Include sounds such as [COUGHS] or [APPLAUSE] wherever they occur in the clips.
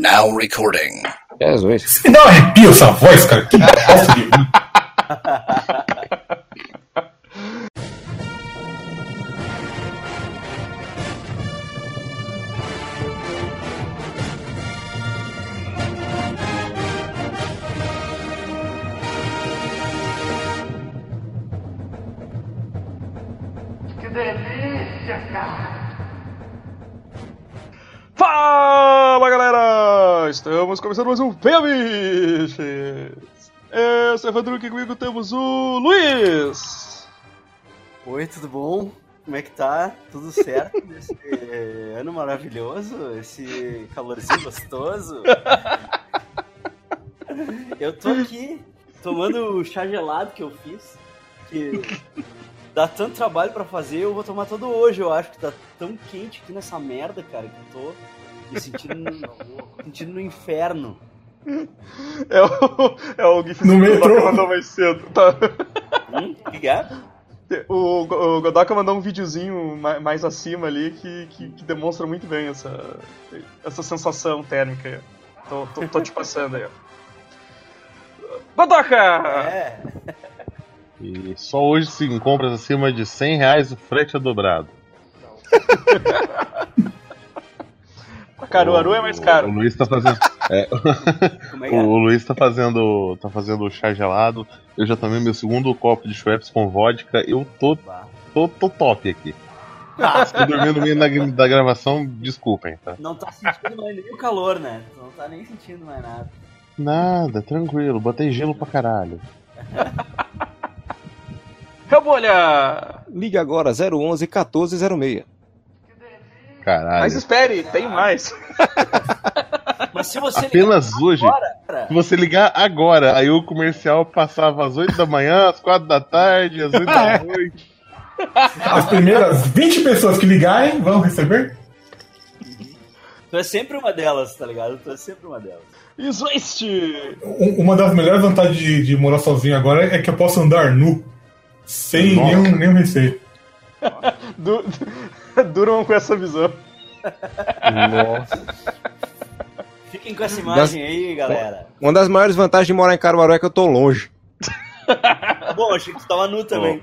Now recording. Jesus. Você me dá um arrepio essa voz, cara. Que [LAUGHS] bosta de... Estamos começando mais um Venha Biches! Eu sou o Evandro, aqui comigo temos o Luiz! Oi, tudo bom? Como é que tá? Tudo certo [LAUGHS] nesse ano maravilhoso? Esse calorzinho gostoso? Eu tô aqui tomando o chá gelado que eu fiz, que dá tanto trabalho pra fazer, eu vou tomar todo hoje, eu acho que tá tão quente aqui nessa merda, cara, que eu tô sentindo, no- sentindo no inferno. É o, é o GIF No que o metrô. Godoka mandou mais cedo. Tá. Hum? Que é? O, o Godoka mandou um videozinho ma- mais acima ali que, que, que demonstra muito bem essa, essa sensação térmica aí. Tô, tô, tô te passando aí, ó. Godoka! É. E só hoje, em compras acima de 100 reais, o frete é dobrado. [LAUGHS] Caruaru é mais caro. O Luiz tá fazendo. [LAUGHS] é, Como é é? o Luiz tá fazendo. tá fazendo chá gelado. Eu já tomei meu segundo copo de Schweppes com vodka. Eu tô, tô, tô top aqui. Se tô dormindo no meio da, da gravação, desculpem, tá? Não tá sentindo mais nem o calor, né? Não tá nem sentindo mais nada. Nada, tranquilo, botei gelo pra caralho. Rebolha! Ligue agora 011 1406. Caralho. Mas espere, tem mais. [LAUGHS] Mas se você Apenas hoje, ligar se você ligar agora, aí o comercial passava às 8 da manhã, às 4 da tarde, às 8 da [LAUGHS] noite. As primeiras 20 pessoas que ligarem vão receber. tu é sempre uma delas, tá ligado? Tu é sempre uma delas. Existe! Um- Uma das melhores vantagens de, de morar sozinho agora é que eu posso andar nu. Sem Nossa. nenhum, nenhum receio. Du [LAUGHS] Durmam com essa visão. Nossa. Fiquem com essa imagem aí, galera. Uma das maiores vantagens de morar em Caruaru é que eu tô longe. [LAUGHS] Bom, achei que tu tava nu também.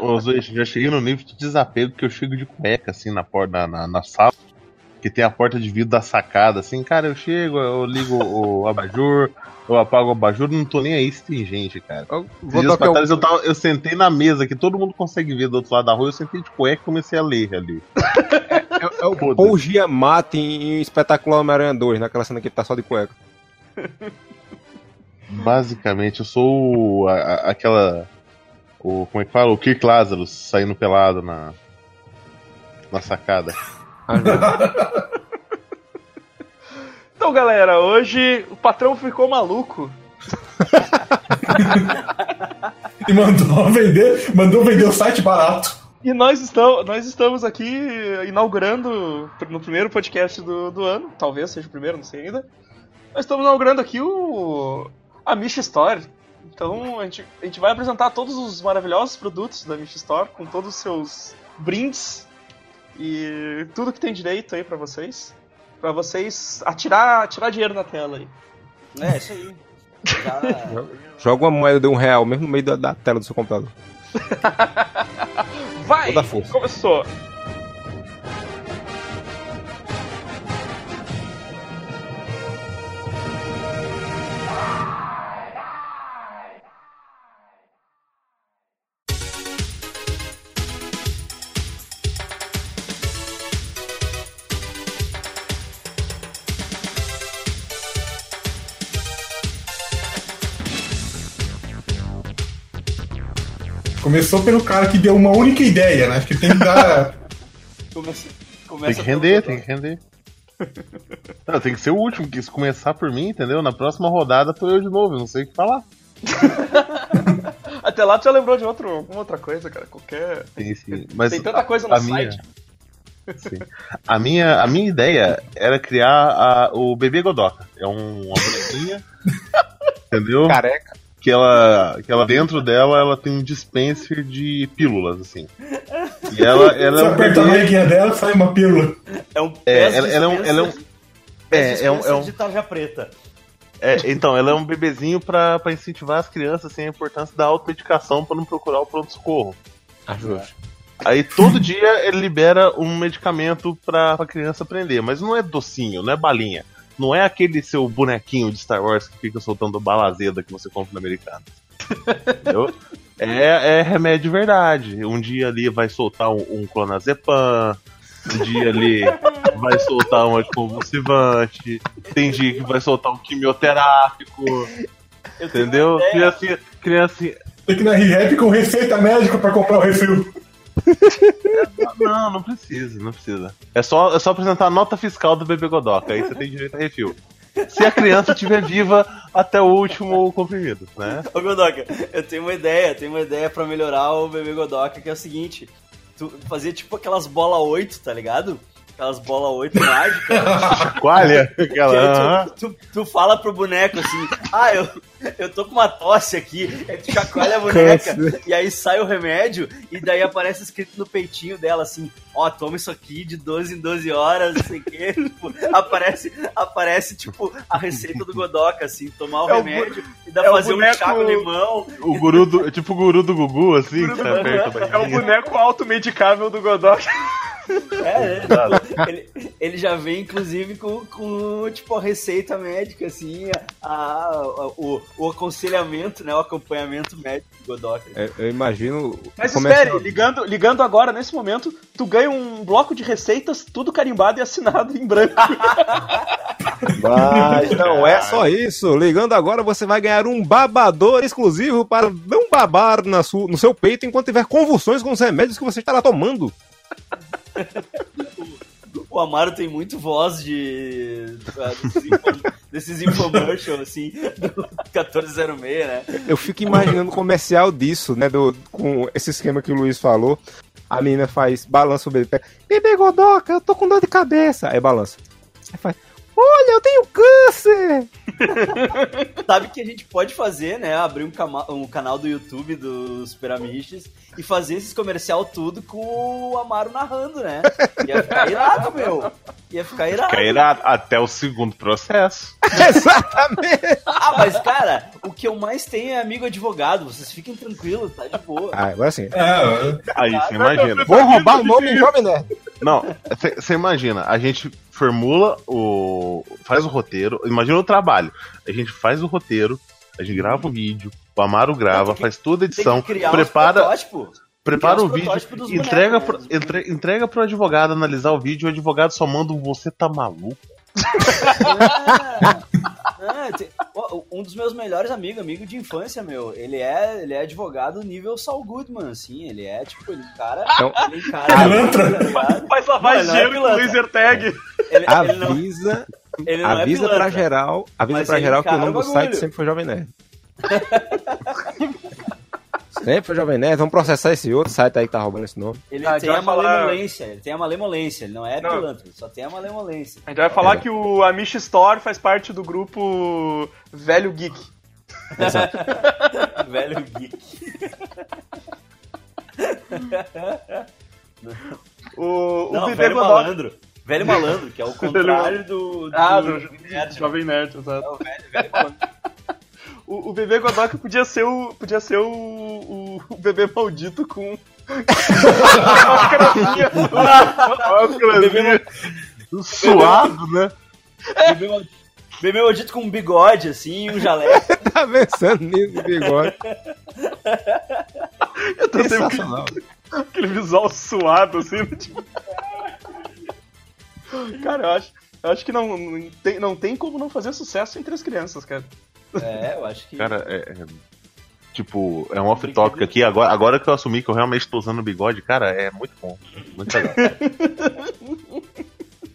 Ô, Zoe, já cheguei no nível de desapego que eu chego de cueca, assim, na porta, na, na, na sala, que tem a porta de vidro da sacada, assim, cara, eu chego, eu ligo o [LAUGHS] abajur, eu apago o abajur, não tô nem aí se tem gente, cara. Eu vou dias tocar pra o- trás eu, tava, eu sentei na mesa, que todo mundo consegue ver do outro lado da rua, eu sentei de cueca e comecei a ler ali. É o Foda-se. Paul Giamatti em, em Espetacular Homem-Aranha 2, naquela cena que ele tá só de cueca. Basicamente, eu sou o- a- a- aquela. O, como é que fala? O Kirk Lazarus saindo pelado na, na sacada. [LAUGHS] Então, galera, hoje o patrão ficou maluco. [LAUGHS] E mandou vender, mandou vender o site barato. E nós estamos, nós estamos aqui inaugurando no primeiro podcast do, do ano, talvez seja o primeiro, não sei ainda. Nós estamos inaugurando aqui o a Mish Store. Então a gente, a gente vai apresentar todos os maravilhosos produtos da Mish Store com todos os seus brindes e tudo que tem direito aí pra vocês, Pra vocês atirar, atirar dinheiro na tela aí. É, isso aí. Já... [LAUGHS] Joga uma moeda de um real, mesmo no meio da, da tela do seu computador. [LAUGHS] Vai! Toda a força. Começou! Começou pelo cara que deu uma única ideia, né? Acho que tem que dar. [LAUGHS] Começa, Tem que render, tem que render. [LAUGHS] Não, tem que ser o último, que se começar por mim, entendeu? Na próxima rodada tô eu de novo, eu não sei o que falar. [LAUGHS] Até lá tu já lembrou de outro, alguma outra coisa, cara. Qualquer. Tem, sim, mas Tem tanta coisa no a minha, site. sim. a minha, a minha ideia era criar a- o bebê Godoka. É um, uma bonequinha, entendeu? Careca. Que ela, que ela dentro dela ela tem um dispenser de pílulas assim. E ela, [LAUGHS] ela Você é um aperta a bebê. barriguinha dela, sai uma pílula. É um É, ela- ela é um- ela é um- É, é um- é um- de tarja preta. É, então, ela é um bebezinho pra, pra incentivar as crianças assim, a importância da automedicação pra não procurar o pronto-socorro. Ajuste. Aí todo dia ele libera um medicamento pra, pra criança aprender, mas não é docinho, não é balinha. Não é aquele seu bonequinho de Star Wars que fica soltando bala azeda que você compra no americano. Entendeu? [LAUGHS] É, é remédio de verdade. Um dia ali vai soltar um, um clonazepam, um dia ali vai soltar um anticonvulsivante, tem dia que vai soltar um quimioterápico, Eu entendeu? Criança, criança, Tem que ir na com receita médica pra comprar o refil. [LAUGHS] Não, não precisa, não precisa. É só, é só apresentar a nota fiscal do bebê Godoka, aí você tem direito a refil. Se a criança estiver viva até o último comprimido, né? Ô Godoka, eu tenho uma ideia, tenho uma ideia pra melhorar o bebê Godoka, que é o seguinte: tu fazer tipo aquelas bola 8, tá ligado? Aquelas bola 8 mágicas. Chacoalha, que aquela. tu, tu, tu fala pro boneco assim, ah, eu, eu tô com uma tosse aqui, aí tu chacoalha a boneca, e aí sai o remédio, e daí aparece escrito no peitinho dela assim, ó, toma isso aqui de 12 em 12 horas, não sei o quê. [LAUGHS] Tipo, aparece, aparece, tipo, a receita do Godoka, assim, tomar o É o remédio e dá é o fazer boneco- um chá com limão. O guru do. Tipo o guru do Gugu, assim, que você aperta a É o boneco automedicável do Godok. É, é, tipo, ele, ele já vem, inclusive, com, com tipo, a receita médica, assim, a, a- o, o aconselhamento, né? O acompanhamento médico do Godoka. É, eu imagino. Mas começa- espere, ligando, ligando agora, nesse momento, tu ganha um bloco de receitas, tudo carimbado e assinado em branco. [LAUGHS] Mas não é só isso. Ligando agora, você vai ganhar um babador exclusivo para não babar na su- no seu peito enquanto tiver convulsões com os remédios que você estará tomando. O Amaro tem muito voz de. ah, desses, info, desses infomercials, assim, do 1406, né? Eu fico imaginando o comercial disso, né? Do, com esse esquema que o Luiz falou. A menina faz, balança o bebê, pega, bebê Godoca, eu tô com dor de cabeça. Aí balança. Aí faz, olha, eu tenho câncer! [LAUGHS] Sabe que a gente pode fazer, né? Abrir um, um canal do YouTube dos Super Amiches e fazer esses comercial tudo com o Amaro narrando, né? Ia ficar irado, meu. Ia ficar irado. Fica irado até o segundo processo. [LAUGHS] Exatamente! Ah, mas cara, o que eu mais tenho é amigo advogado. Vocês fiquem tranquilos, tá de boa. Ah, agora sim. É, Aí você imagina. Vou roubar o nome do Jovem Nerd. Não, você imagina, a gente formula o. faz o roteiro, imagina o trabalho. A gente faz o roteiro, a gente grava o vídeo, o Amaro grava, que- faz toda a edição, prepara, prepara o vídeo, entrega, bonecos, pro, né? entre- entrega pro advogado analisar o vídeo, o advogado só manda um você tá maluco. [LAUGHS] Tem- ó, um dos meus melhores amigos, amigo de infância, meu, ele é, ele é advogado nível Saul Goodman, assim, ele é, tipo, ele cara, Então, ele. Pilantra. tá? Faz de ele não é dinheiro com pilantra. laser tag. Ele, ele não, Avisa, ele não é avisa pilantra. pra geral, avisa pra geral que o nome do site sempre foi Jovem Nerd. [LAUGHS] sempre foi Jovem Nerd, vamos processar esse outro site aí que tá roubando esse nome. Ele Ah, tem já a vai falar- malemolência, ele tem a malemolência, ele não é Não. pilantra, só tem a malemolência. A gente vai falar que o Amish Store faz parte do grupo Velho Geek. [LAUGHS] Velho geek. O, o Não, velho malandro. Velho malandro, que é o [LAUGHS] contrário do, do, Ah, do nerd. Jovem Nerd, exato. É o velho, velho malandro. [LAUGHS] O, o bebê Godoka podia ser o. Podia ser o. O, o bebê maldito com. [LAUGHS] Máscarazinha. Suado, né? Bebê mal- Bebê maldito com um bigode, assim, um jaleco. [LAUGHS] tá pensando nisso, bigode. Eu tô Sensacional. com aquele visual suado, assim, né, tipo... Cara, eu acho, eu acho que não, não, tem, não tem como não fazer sucesso entre as crianças, cara. É, eu acho que. Cara, é. é- Tipo, é um off-topic aqui. Agora, agora que eu assumi que eu realmente tô usando bigode, cara, é muito bom. Muito legal.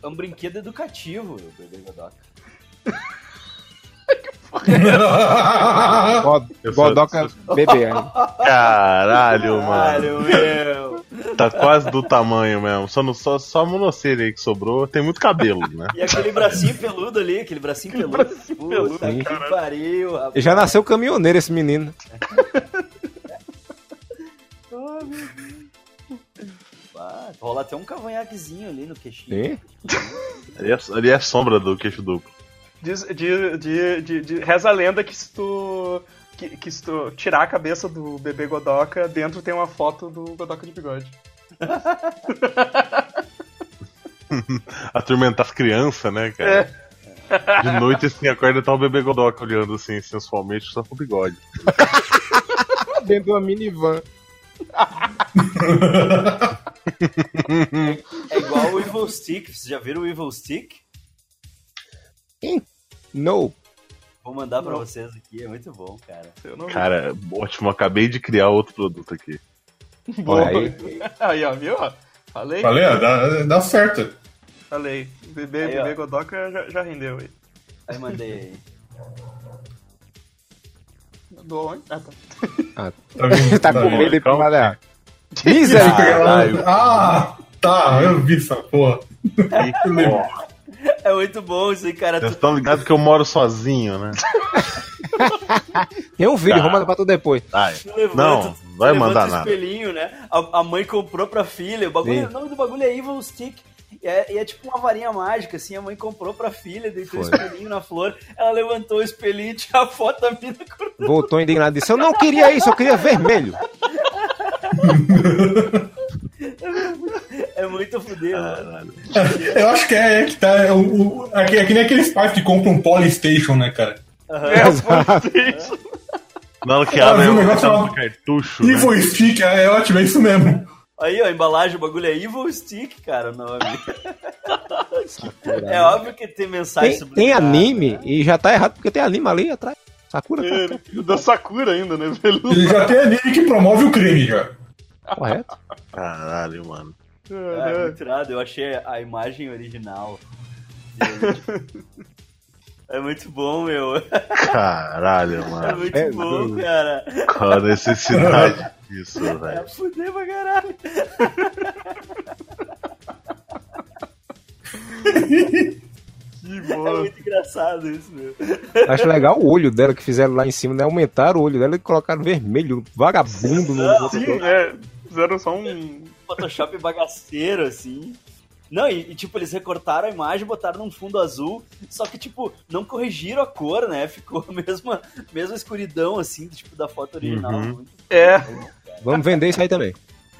É um brinquedo educativo, o bebê Godoka. God- Eu sou- Godoka bebê ainda. Caralho, mano. Caralho, meu! Tá quase do tamanho mesmo. Só, no, só, só a monocelha aí que sobrou. Tem muito cabelo, né? E aquele bracinho peludo ali, aquele bracinho peludo. bracinho Puta peludo, que pariu, rapaz. Já nasceu caminhoneiro esse menino. [LAUGHS] Rola até um cavanhaquezinho ali no queixinho. Sim. Ali é, ali é a sombra do queixo duplo. Diz, de, de, de, de- reza a lenda que se tu. Que, que se tu tirar a cabeça do bebê Godoka, dentro tem uma foto do Godoka de bigode. [LAUGHS] Atormentar as crianças, né, cara? De noite, assim, acorda tá o bebê Godoka olhando, assim, sensualmente, só com o bigode. [LAUGHS] Dentro de uma minivan. É igual o Evil Stick. Vocês já viram o Evil Stick? No. Vou mandar pra Não. vocês aqui, é muito bom, cara. Eu não vi. Cara, ótimo, acabei de criar outro produto aqui. Boa. Olha aí. [LAUGHS] Aí, ó, viu? ó? Falei? Falei, ó, dá, dá certo. Falei. Bebê, Aí, bebê Godoka já, já rendeu aí. Aí mandei aí. Do onde? Ah, tá. Tá, vendo? [LAUGHS] tá com vendo? medo de trabalhar. [LAUGHS] Misericórdia. Ah, tá, eu vi essa porra. E, ó, É muito bom isso aí, cara. Vocês Tu, estão ligados que eu moro sozinho, né? Tem um vídeo, Tá. vou mandar pra tu depois. Tu levanta, não, vai mandar o nada. espelhinho, né? A, a mãe comprou pra filha. O, bagulho, o nome do bagulho é Evil Stick. E é, e é tipo uma varinha mágica, assim. A mãe comprou pra filha, deitou o espelhinho na flor. Ela levantou o espelhinho e tinha a foto da mina cortando. Voltou indignado e disse: Eu não queria isso, eu queria vermelho. [LAUGHS] É muito fuder, mano. Eu acho que é, é que tá. É, o, o- é, que, é que nem aqueles pais que compram um Polystation, né, cara? É, isso. Na hora que Ah, abre, viu, eu o negócio cartucho. Né? Evil Stick, é, é ótimo, é isso mesmo. Aí, ó, a embalagem, o bagulho é Evil Stick, cara, o nome. É óbvio que tem mensagem Tem, sobre tem anime e já tá errado porque tem anime ali atrás. Sakura tá É, da Sakura ainda, né? Ele já tem anime que promove o crime já. Correto. Caralho, mano. É, muito irado, eu achei a imagem original. [LAUGHS] É muito bom, meu. Caralho, É mano. muito É, bom, mano. cara. Qual a necessidade disso, É velho? fuder pra caralho. Que É boa. muito engraçado isso, meu. Acho legal o olho dela que fizeram lá em cima, né? Aumentaram o olho dela e colocaram vermelho, vagabundo no. Sim, é. Fizeram só um. Photoshop bagaceiro, assim. Não, e, e, tipo, eles recortaram a imagem, botaram num fundo azul, só que, tipo, não corrigiram a cor, né? Ficou a mesma, [LAUGHS] mesma escuridão, assim, tipo, da foto original. Uhum. É, Vamos vender isso aí também.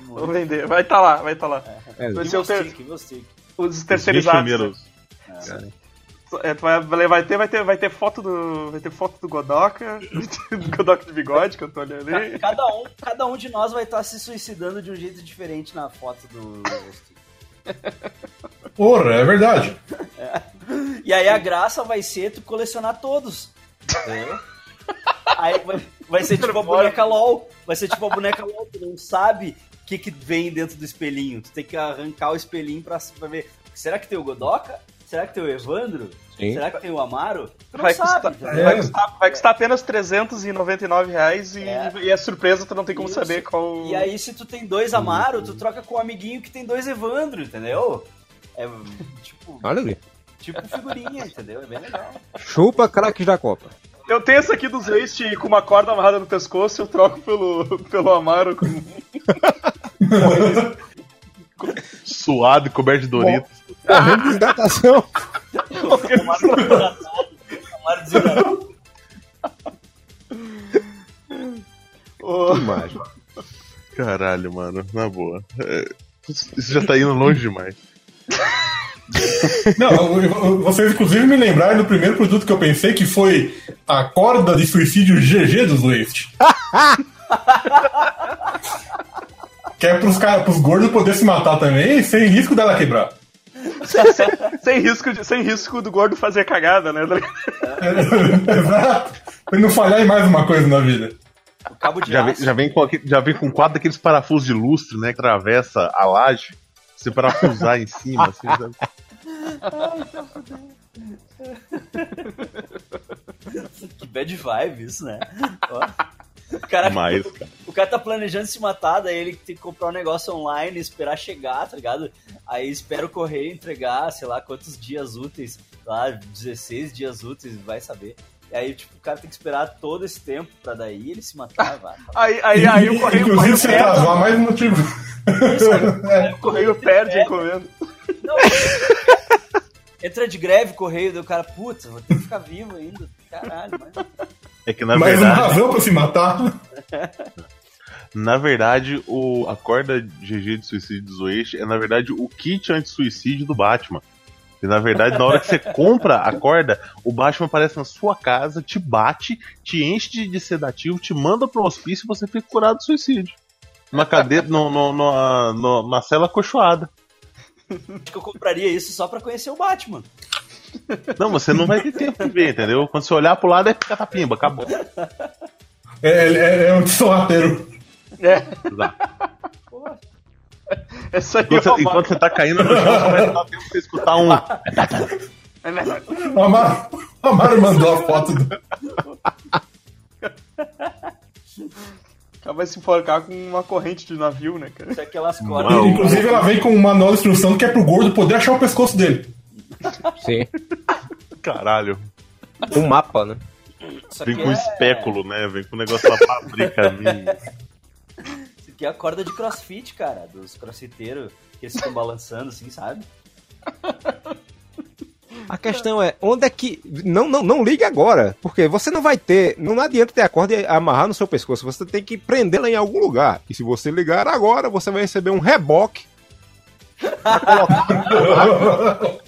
vamos vender. Vai tá lá, vai tá lá. É, Vai ser o ter... stick, Evil stick. os Os terceirizados. primeiros. É, tu vai, vai, ter, vai, ter, vai ter foto do. Vai ter foto do Godoka, [LAUGHS] do Godoka de bigode, que eu tô olhando ali. Ca- Cada um, cada um de nós vai estar se suicidando de um jeito diferente na foto do. [LAUGHS] Porra, é verdade. E aí a graça vai ser tu colecionar todos. entendeu? Aí vai, vai ser tipo a boneca LOL. Vai ser tipo a boneca LOL, tu não sabe o que, que vem dentro do espelhinho. Tu tem que arrancar o espelhinho pra, pra ver. Será que tem o Godoka? Será que tem o Evandro? Sim. Será que tem o Amaro? Tu não Vai sabe. custar, entendeu? vai, custar, vai custar apenas 399 reais e É. e é surpresa, tu não tem como Isso. saber qual. E aí, se tu tem dois Amaro, tu troca com o amiguinho que tem dois Evandro, entendeu? É tipo, Olha ali. tipo figurinha, entendeu? É bem legal. Chupa craques da Copa. Eu tenho esse aqui dos Waste com uma corda amarrada no pescoço, eu troco pelo, pelo Amaro. Com... [LAUGHS] Suado e coberto de Doritos. Correndo de hidratação. Desidratado. Ô, Imagem. Caralho, mano, na boa. É, Isso já tá indo longe demais. Não, vocês inclusive me lembraram do primeiro produto que eu pensei, que foi a corda de suicídio GG dos Waste. Que é pros, cara, pros gordos poder se matar também, sem risco dela quebrar. [LAUGHS] sem, risco de- sem risco do gordo fazer cagada, né? Exato. Pra não falhar em mais uma coisa na vida. O cabo de Já vem, já, vem com, já vem com quatro daqueles parafusos de lustre, né? Que atravessa a laje. Você parafusar em cima, assim, sabe? Que bad vibe isso, né? Ó. O cara, cara. [LAUGHS] o cara tá planejando se matar, daí ele tem que comprar um negócio online, esperar chegar, tá ligado? Aí espera o correio entregar, sei lá quantos dias úteis, lá, 16 dias úteis, vai saber. E aí, tipo, o cara tem que esperar todo esse tempo pra daí ele se matar, [LAUGHS] vai. Aí, aí, aí o correio, o Inclusive, correio se perde, atrasar mais um motivo. o correio perde a encomenda. Não, entra de greve, correio, daí o cara, puta, vou ter que ficar vivo ainda. Caralho, mas... É que na Mais uma verdade, razão pra se matar. [LAUGHS] na verdade, o, a corda GG de suicídio do Zoeixe é na verdade o kit anti-suicídio do Batman. E na verdade, na hora que você compra a corda, o Batman aparece na sua casa, te bate, te enche de, de sedativo, te manda pro hospício e você fica curado do suicídio. Uma cadeira, no, no, no, no- na cela acolchoada. Acho que eu compraria isso só pra conhecer o Batman. Não, você não vai ter tempo de ver, entendeu? Quando você olhar pro lado é catapimba, acabou. É, é, é um sorrateiro. É, Exato. essa aí Enquanto, é você, enquanto você tá caindo no chão, só vai dar tempo pra você escutar um. O Amaro, o Amaro mandou a foto do. O cara vai se enforcar com uma corrente de navio, né, cara? Isso é aquelas cordas. Inclusive, ela vem com um manual de instrução que é pro gordo poder achar o pescoço dele. Sim. Caralho. Um mapa, né? Isso Vem com é- espéculo, né? Vem com o negócio da fábrica. [LAUGHS] Isso aqui é a corda de crossfit, cara, dos crossfiteiros que eles ficam balançando, assim, sabe? A questão é, onde é que. Não, não, não ligue agora. Porque você não vai ter. Não adianta ter a corda e amarrar no seu pescoço. Você tem que prendê-la em algum lugar. E se você ligar agora, você vai receber um reboque. [LAUGHS]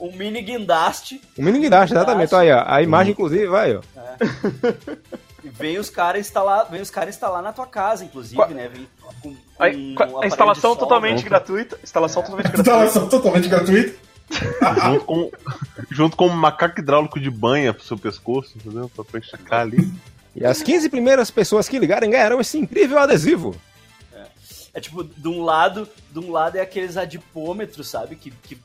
Um mini guindaste Um mini guindaste, exatamente. Aí, ó. A imagem, inclusive, vai, ó. e vem os caras instalar, vem os caras instalar na tua casa, inclusive, Qua- né? Vem com, com Aí, um a instalação totalmente né? gratuita. Instalação totalmente [LAUGHS] gratuita. Instalação totalmente gratuita. junto, com, junto com um macaco hidráulico de banha pro seu pescoço, entendeu? Pra, pra esticar ali. E as 15 primeiras pessoas que ligarem ganharão esse incrível adesivo. É tipo, de um lado, de um lado é aqueles adipômetros, sabe? Que, que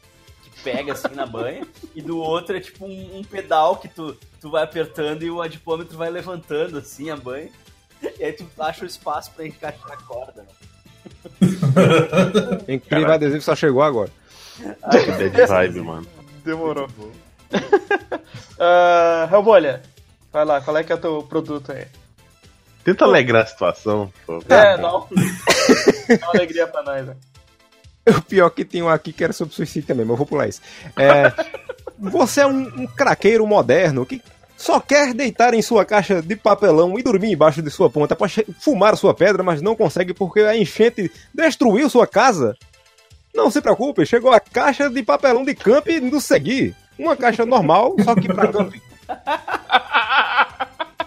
pega assim na banha, e do outro é tipo um, um pedal que tu, tu vai apertando e o adipômetro vai levantando assim a banha. E aí tu acha o espaço pra encaixar a corda. Né? Incrível adesivo só chegou agora. Que bad vibe, mano. Demorou. uh, [LAUGHS] Helbolha, vai lá, qual é que é o teu produto aí? Tenta alegrar a situação. pô. é, dá, um... [LAUGHS] dá uma alegria pra nós, né? [LAUGHS] O pior que tem um aqui que era sobre suicídio também, mas eu vou pular isso. É, você é um, um craqueiro moderno que só quer deitar em sua caixa de papelão e dormir embaixo de sua ponta para fumar sua pedra, mas não consegue porque a enchente destruiu sua casa? Não se preocupe, chegou a caixa de papelão de camping do Segui. Uma caixa normal, só que para camping. [LAUGHS]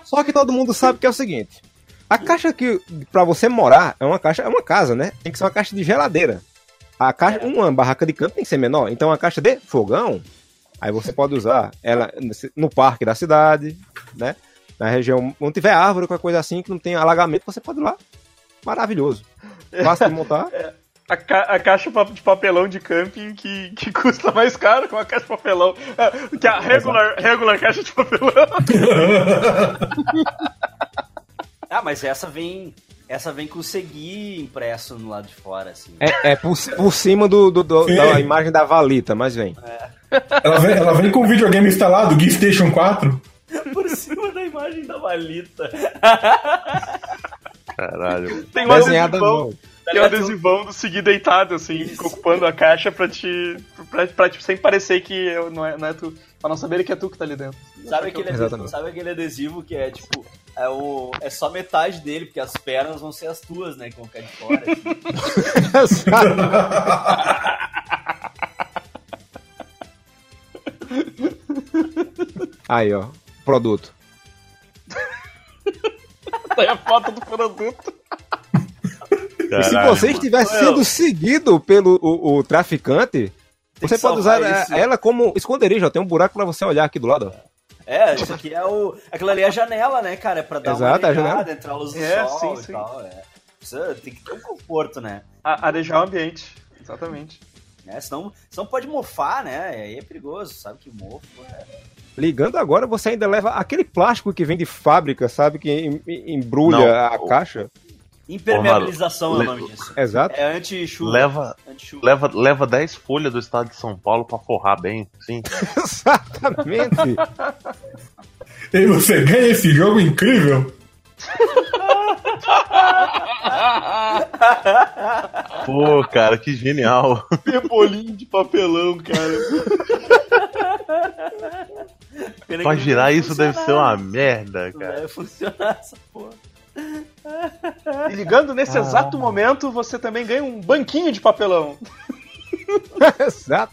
Só que todo mundo sabe que é o seguinte: a caixa que para você morar é uma caixa, é uma casa, né? Tem que ser uma caixa de geladeira. A caixa, uma barraca de campo tem que ser menor. Então a caixa de fogão, aí você pode usar ela no parque da cidade, né? Na região onde tiver árvore, qualquer coisa assim que não tem alagamento, você pode ir lá. Maravilhoso. Fácil de montar. [LAUGHS] A, ca a caixa de papelão de camping que, que [LAUGHS] custa mais caro que uma caixa de papelão. É, que a regular, regular caixa de papelão. [LAUGHS] Ah, mas essa vem. Essa vem com o Segui impresso no lado de fora, assim. É, é por, por cima do, do- do- da imagem da Valita, mas vem. Ela vem, ela vem com o videogame instalado, Geek Station 4. [LAUGHS] Por cima da imagem da Valita. Caralho. Tem um Desenhada no- tem um adesivão do seguir deitado, assim, ocupando a caixa pra te. pra, pra tipo, sempre parecer que eu- não, é, não é tu. Pra não saber que é tu que tá ali dentro. Sabe aquele, adesivo, sabe aquele adesivo que é tipo. É, o, é só metade dele, porque as pernas vão ser as tuas, né? Que vão ficar de fora. assim. [LAUGHS] Aí, ó. Produto. Tá aí a foto do produto. E se Caralho, você mano. estiver sendo seguido pelo o, o traficante, Tem você pode usar a- isso. ela como esconderijo. ó. Tem um buraco pra você olhar aqui do lado. ó. É, isso aqui é o. Aquilo ali é a janela, né, cara? É pra dar Exato, é uma a janela. ligada, entrar a luz do É, sol sim, e sim. tal. É. Precisa, tem que ter um conforto, né? A- arejar o ambiente. Exatamente. né? Senão, senão pode mofar, né? E aí é perigoso, sabe que mofo. É. Ligando agora, você ainda leva aquele plástico que vem de fábrica, sabe? Que em- em- embrulha Não, a o- caixa. Impermeabilização é o nome disso. Exato. É anti-chuva. Leva, Anti-chuva. leva, leva 10 folhas do estado de São Paulo pra forrar bem, sim. [LAUGHS] Exatamente. E você ganha esse jogo incrível. Pô, cara, que genial. Pebolinho de papelão, cara. Pena Pra não girar isso deve ser uma merda, Não cara. Vai funcionar essa porra. E ligando nesse exato momento, você também ganha um banquinho de papelão. [LAUGHS] Exato.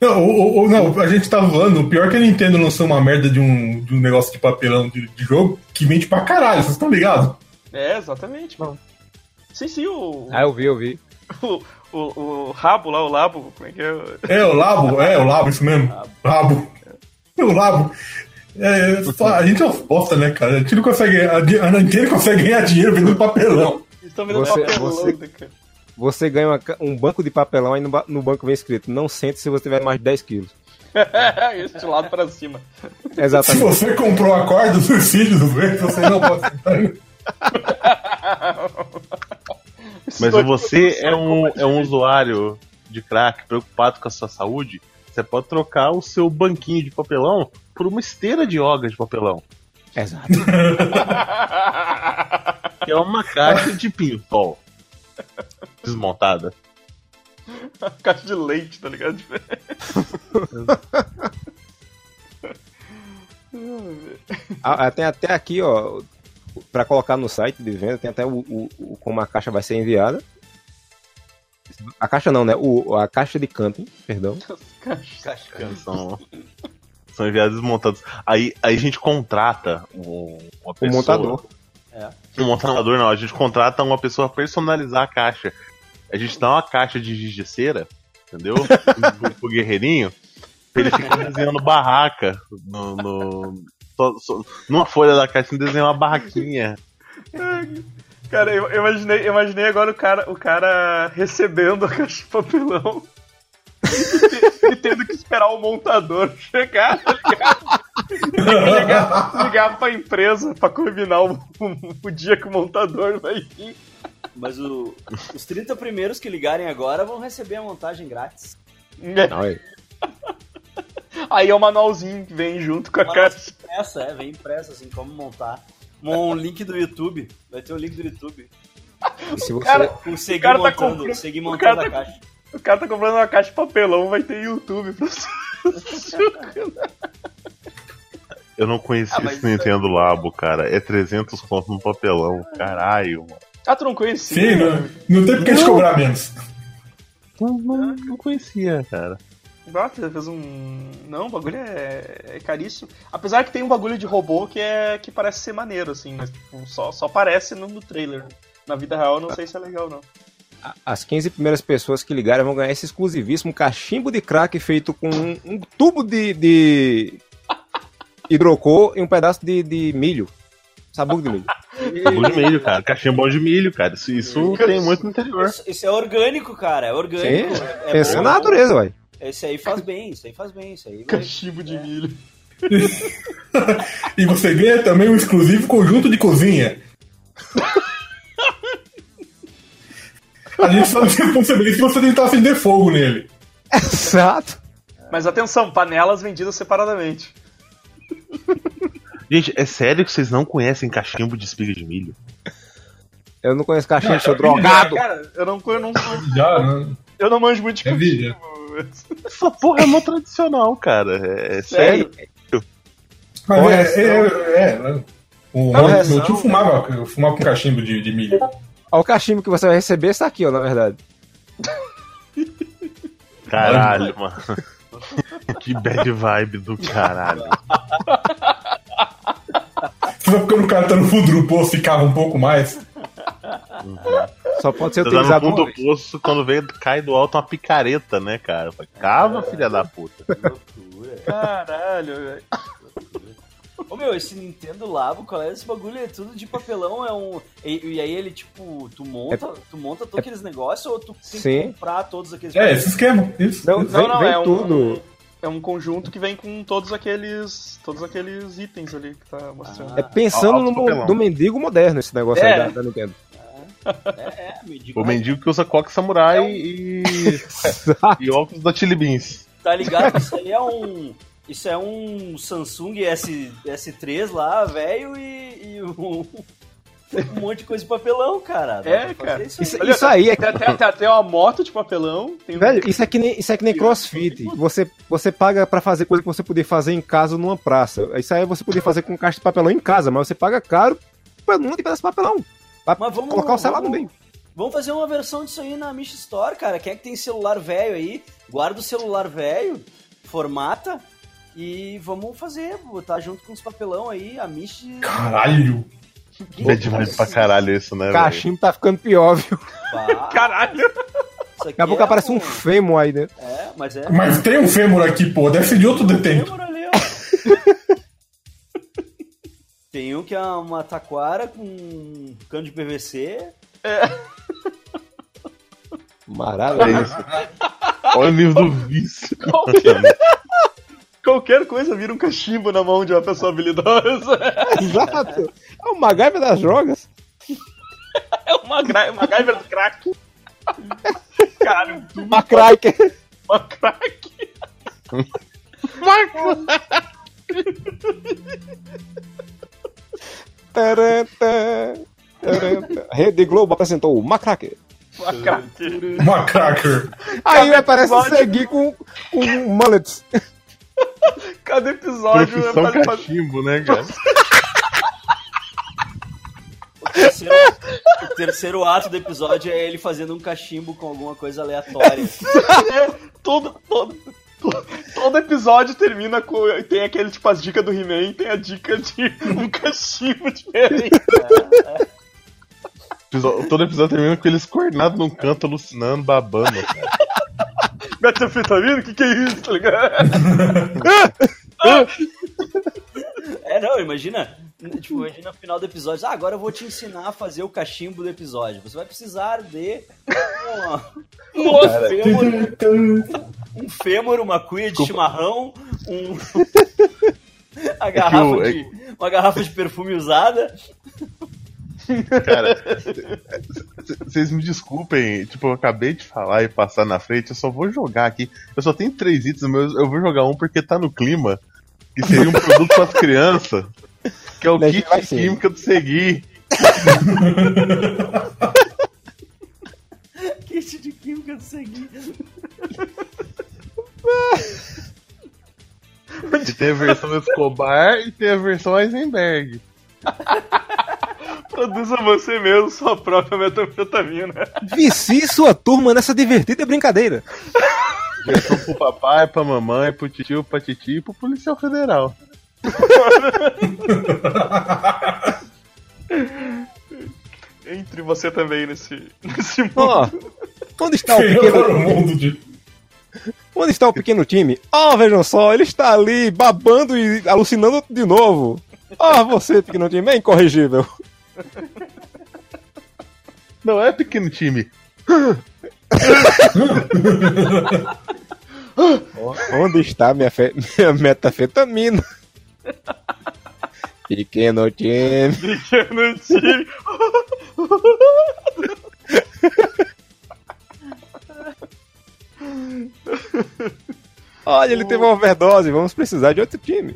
Não, o- o- não, a gente tá zoando. O pior é que a Nintendo lançou uma merda de um, de um negócio de papelão de, de jogo que vende pra caralho, vocês estão ligados? É, exatamente. mano. Sim, sim, o, Ah, eu vi, eu vi. o, o, o rabo lá, o labo, como é que é? É, o Labo, é, o Labo, isso mesmo. Labo. É o Labo. É, só- a gente é uma bosta, né, cara? A gente não consegue. A, a Nintendo consegue ganhar dinheiro vendendo papelão. Eles estão vendendo Você- papelão, você- né, cara? Você ganha uma um banco de papelão, aí no, no banco vem escrito: não sente se você tiver mais de 10 quilos. [LAUGHS] Esse lado pra cima. Se Exatamente. você comprou a corda do suicídio do vento, você não pode sentar. [LAUGHS] Mas se você é um, é um usuário de crack preocupado com a sua saúde, você pode trocar o seu banquinho de papelão por uma esteira de yoga de papelão. Exato. [LAUGHS] Que é uma caixa de pinball. Desmontada. Caixa de leite, tá ligado? Ah, ah, tem até aqui, ó, pra colocar no site de venda, tem até o, o- o- como a caixa vai ser enviada. A caixa não, né? O, a caixa de camping, perdão. [LAUGHS] São, são enviados desmontados. Aí, aí a gente contrata um, uma O pessoa. montador. Um montador não, a gente contrata uma pessoa a personalizar a caixa. A gente dá uma caixa de giz de cera, entendeu? [LAUGHS] pro, pro guerreirinho, pra ele ficar desenhando barraca no, no- só- só- numa folha da caixa, ele desenha uma barraquinha. [LAUGHS] Cara, eu, eu imaginei, eu imaginei agora o cara, o cara recebendo a caixa de papelão e, e tendo que esperar o montador chegar, tá ligado? ligar, ligar pra empresa pra combinar o, o- o dia que o montador vai vir. Mas o- os 30 primeiros que ligarem agora vão receber a montagem grátis. Não, é- Aí é o manualzinho que vem junto com a caixa. Essa é, vem impressa assim, como montar. Um link do YouTube. Vai ter o link do YouTube. e se você, Cara, O seguir cara tá montando, comprando- seguir o montando cara a tá- caixa. O cara tá comprando uma caixa de papelão, vai ter YouTube pra você. [LAUGHS] Eu não conhecia Ah, esse Nintendo Labo, cara. É 300 conto no papelão. Caralho, mano. Ah, tu não conhecia? Sim, não, não tem por que te cobrar menos. Não, não, não conhecia, cara. Nossa, fez um. Não, o bagulho é, é caríssimo. Apesar que tem um bagulho de robô que é que parece ser maneiro, assim, mas tipo, só, só parece no, no trailer. Na vida real, eu não sei se é legal, não. as 15 primeiras pessoas que ligarem vão ganhar esse exclusivíssimo cachimbo de crack feito com um, um tubo de, de [LAUGHS] hidrocor e um pedaço de, de milho. Sabugo de milho. [LAUGHS] Bom de milho, cara. Bom de milho, cara. Isso, isso tem muito no interior. Isso, isso é orgânico, cara. É orgânico. Sim, é Pensando bom. na natureza, vai. Esse aí faz bem, isso aí faz bem, isso aí vai... Cachimbo de milho. [LAUGHS] E você ganha também um exclusivo conjunto de cozinha. A gente só se responsabiliza se você tentar acender fogo nele. Exato. Mas atenção, panelas vendidas separadamente. Gente, é sério que vocês não conhecem cachimbo de espiga de milho? Eu não conheço cachimbo, sou Não, drogado. Cara, eu não, eu não, Já, né? eu não manjo muito de É cachimbo. Essa porra é mó tradicional, cara. É, é sério. Mas é, reação? é, é, né? O Qual meu, reação, meu tio fumava, eu fumava com cachimbo de, de milho. Olha o cachimbo que você vai receber, está aqui, ó, na verdade. Caralho, mano. Que bad vibe do caralho. Só porque o cara tá no fundo do poço ficava um pouco mais. Só pode ser tá no utilizado fundo uma do poço, quando vem, cai do alto uma picareta, né, cara? Cava, filha da puta. Loucura. Caralho, velho. Ô meu, esse Nintendo Labo, qual é esse bagulho? É tudo de papelão, é um. E, e aí ele, tipo, tu monta, tu monta todos aqueles negócios ou tu tem Sim. que comprar todos aqueles É, esse esquema. Isso. Não, isso. Vem- Não, não, vem é um, tudo. é um conjunto que vem com todos aqueles. Todos aqueles itens ali que tá mostrando. É pensando Alto no, mendigo moderno esse negócio É. aí da, da Nintendo. É, é, me diga. O mendigo que usa coque samurai [LAUGHS] e, Exato. e óculos da Chili Beans. Tá ligado? Isso aí é um. Isso é um Samsung S, S3 lá, velho, e, e um, um monte de coisa de papelão, cara. Dá É, cara. Isso, Isso, Olha, isso aí é Tem até, tem até uma moto de papelão. Tem um- Velho, isso é que nem, isso é que nem crossfit. Você, você paga pra fazer coisa que você podia fazer em casa numa praça. Isso aí você podia fazer com caixa de papelão em casa, mas você paga caro pra não ter pedaço de papelão. Mas vamos- colocar o celular no vamos- meio. Vamos fazer uma versão disso aí na Mish Store, cara. Quem é que tem celular velho aí? Guarda o celular velho, formata e vamos fazer, botar junto com os papelão aí, a Mish. Caralho. É demais pra caralho isso, né? velho? Cachimbo tá ficando pior, viu? Pá, [LAUGHS] Caralho! isso aqui Daqui a pouco é aparece um fêmur aí dentro. É, mas é. Mas tem um fêmur aqui, pô. Deve ser de outro detento. Fêmur ali, ó. [LAUGHS] Tem um que é uma taquara com um cano de PVC. Maravilha. É [LAUGHS] isso. Olha o nível do vício. Qualquer, qualquer coisa vira um cachimbo na mão de uma pessoa habilidosa. [LAUGHS] Exato. É o MacGyver das drogas. É gra- MacGyver do crack. Uma crack. Taranta, taranta. [LAUGHS] Rede Globo apresentou o Macracker. Uma crack. Uma cracker. Aí Cada aparece o episódio- Segui com, com mullets. Cada episódio é Profissão pra fazer. cachimbo, né, cara? O terceiro, o terceiro ato do episódio é ele fazendo um cachimbo com alguma coisa aleatória. [LAUGHS] É, todo, todo, [LAUGHS] todo, episódio termina com. Tem aquele tipo as dicas do He-Man, tem a dica de [LAUGHS] um cachimbo diferente. [LAUGHS] Todo episódio termina com eles coordenados num canto, alucinando, babando. Metanfetamina? O que, que é isso, tá ligado? É, não, imagina. Tipo, imagina no final do episódio. Ah, agora eu vou te ensinar a fazer o cachimbo do episódio. Você vai precisar de uma- um, fêmur, um fêmur, uma cuia de chimarrão, um. [LAUGHS] a garrafa o- é de, uma garrafa de perfume usada. Cara, vocês me desculpem, tipo, eu acabei de falar e passar na frente, eu só vou jogar aqui. Eu só tenho três itens meus, eu vou jogar um porque tá no clima, que seria um produto [LAUGHS] para as crianças, que é o Deixa kit vai de ser. química do Segui. [LAUGHS] Kit de química do seguir. E tem a versão Escobar e tem a versão Eisenberg. Produza você mesmo sua própria metanfetamina. Vici sua turma nessa divertida brincadeira. Versão pro papai, pra mamãe, pro tio, pra titi e pro policial federal. [LAUGHS] Entre você também nesse, nesse mundo. Ó, onde está o pequeno, mundo de. onde está o pequeno time? Ó, vejam só, ele está ali babando e alucinando de novo. Ó, você, pequeno time, é incorrigível. Não é pequeno time. [LAUGHS] Onde está minha, fe... minha metafetamina? Pequeno time. Pequeno time. Olha, ele teve uma overdose, vamos precisar de outro time.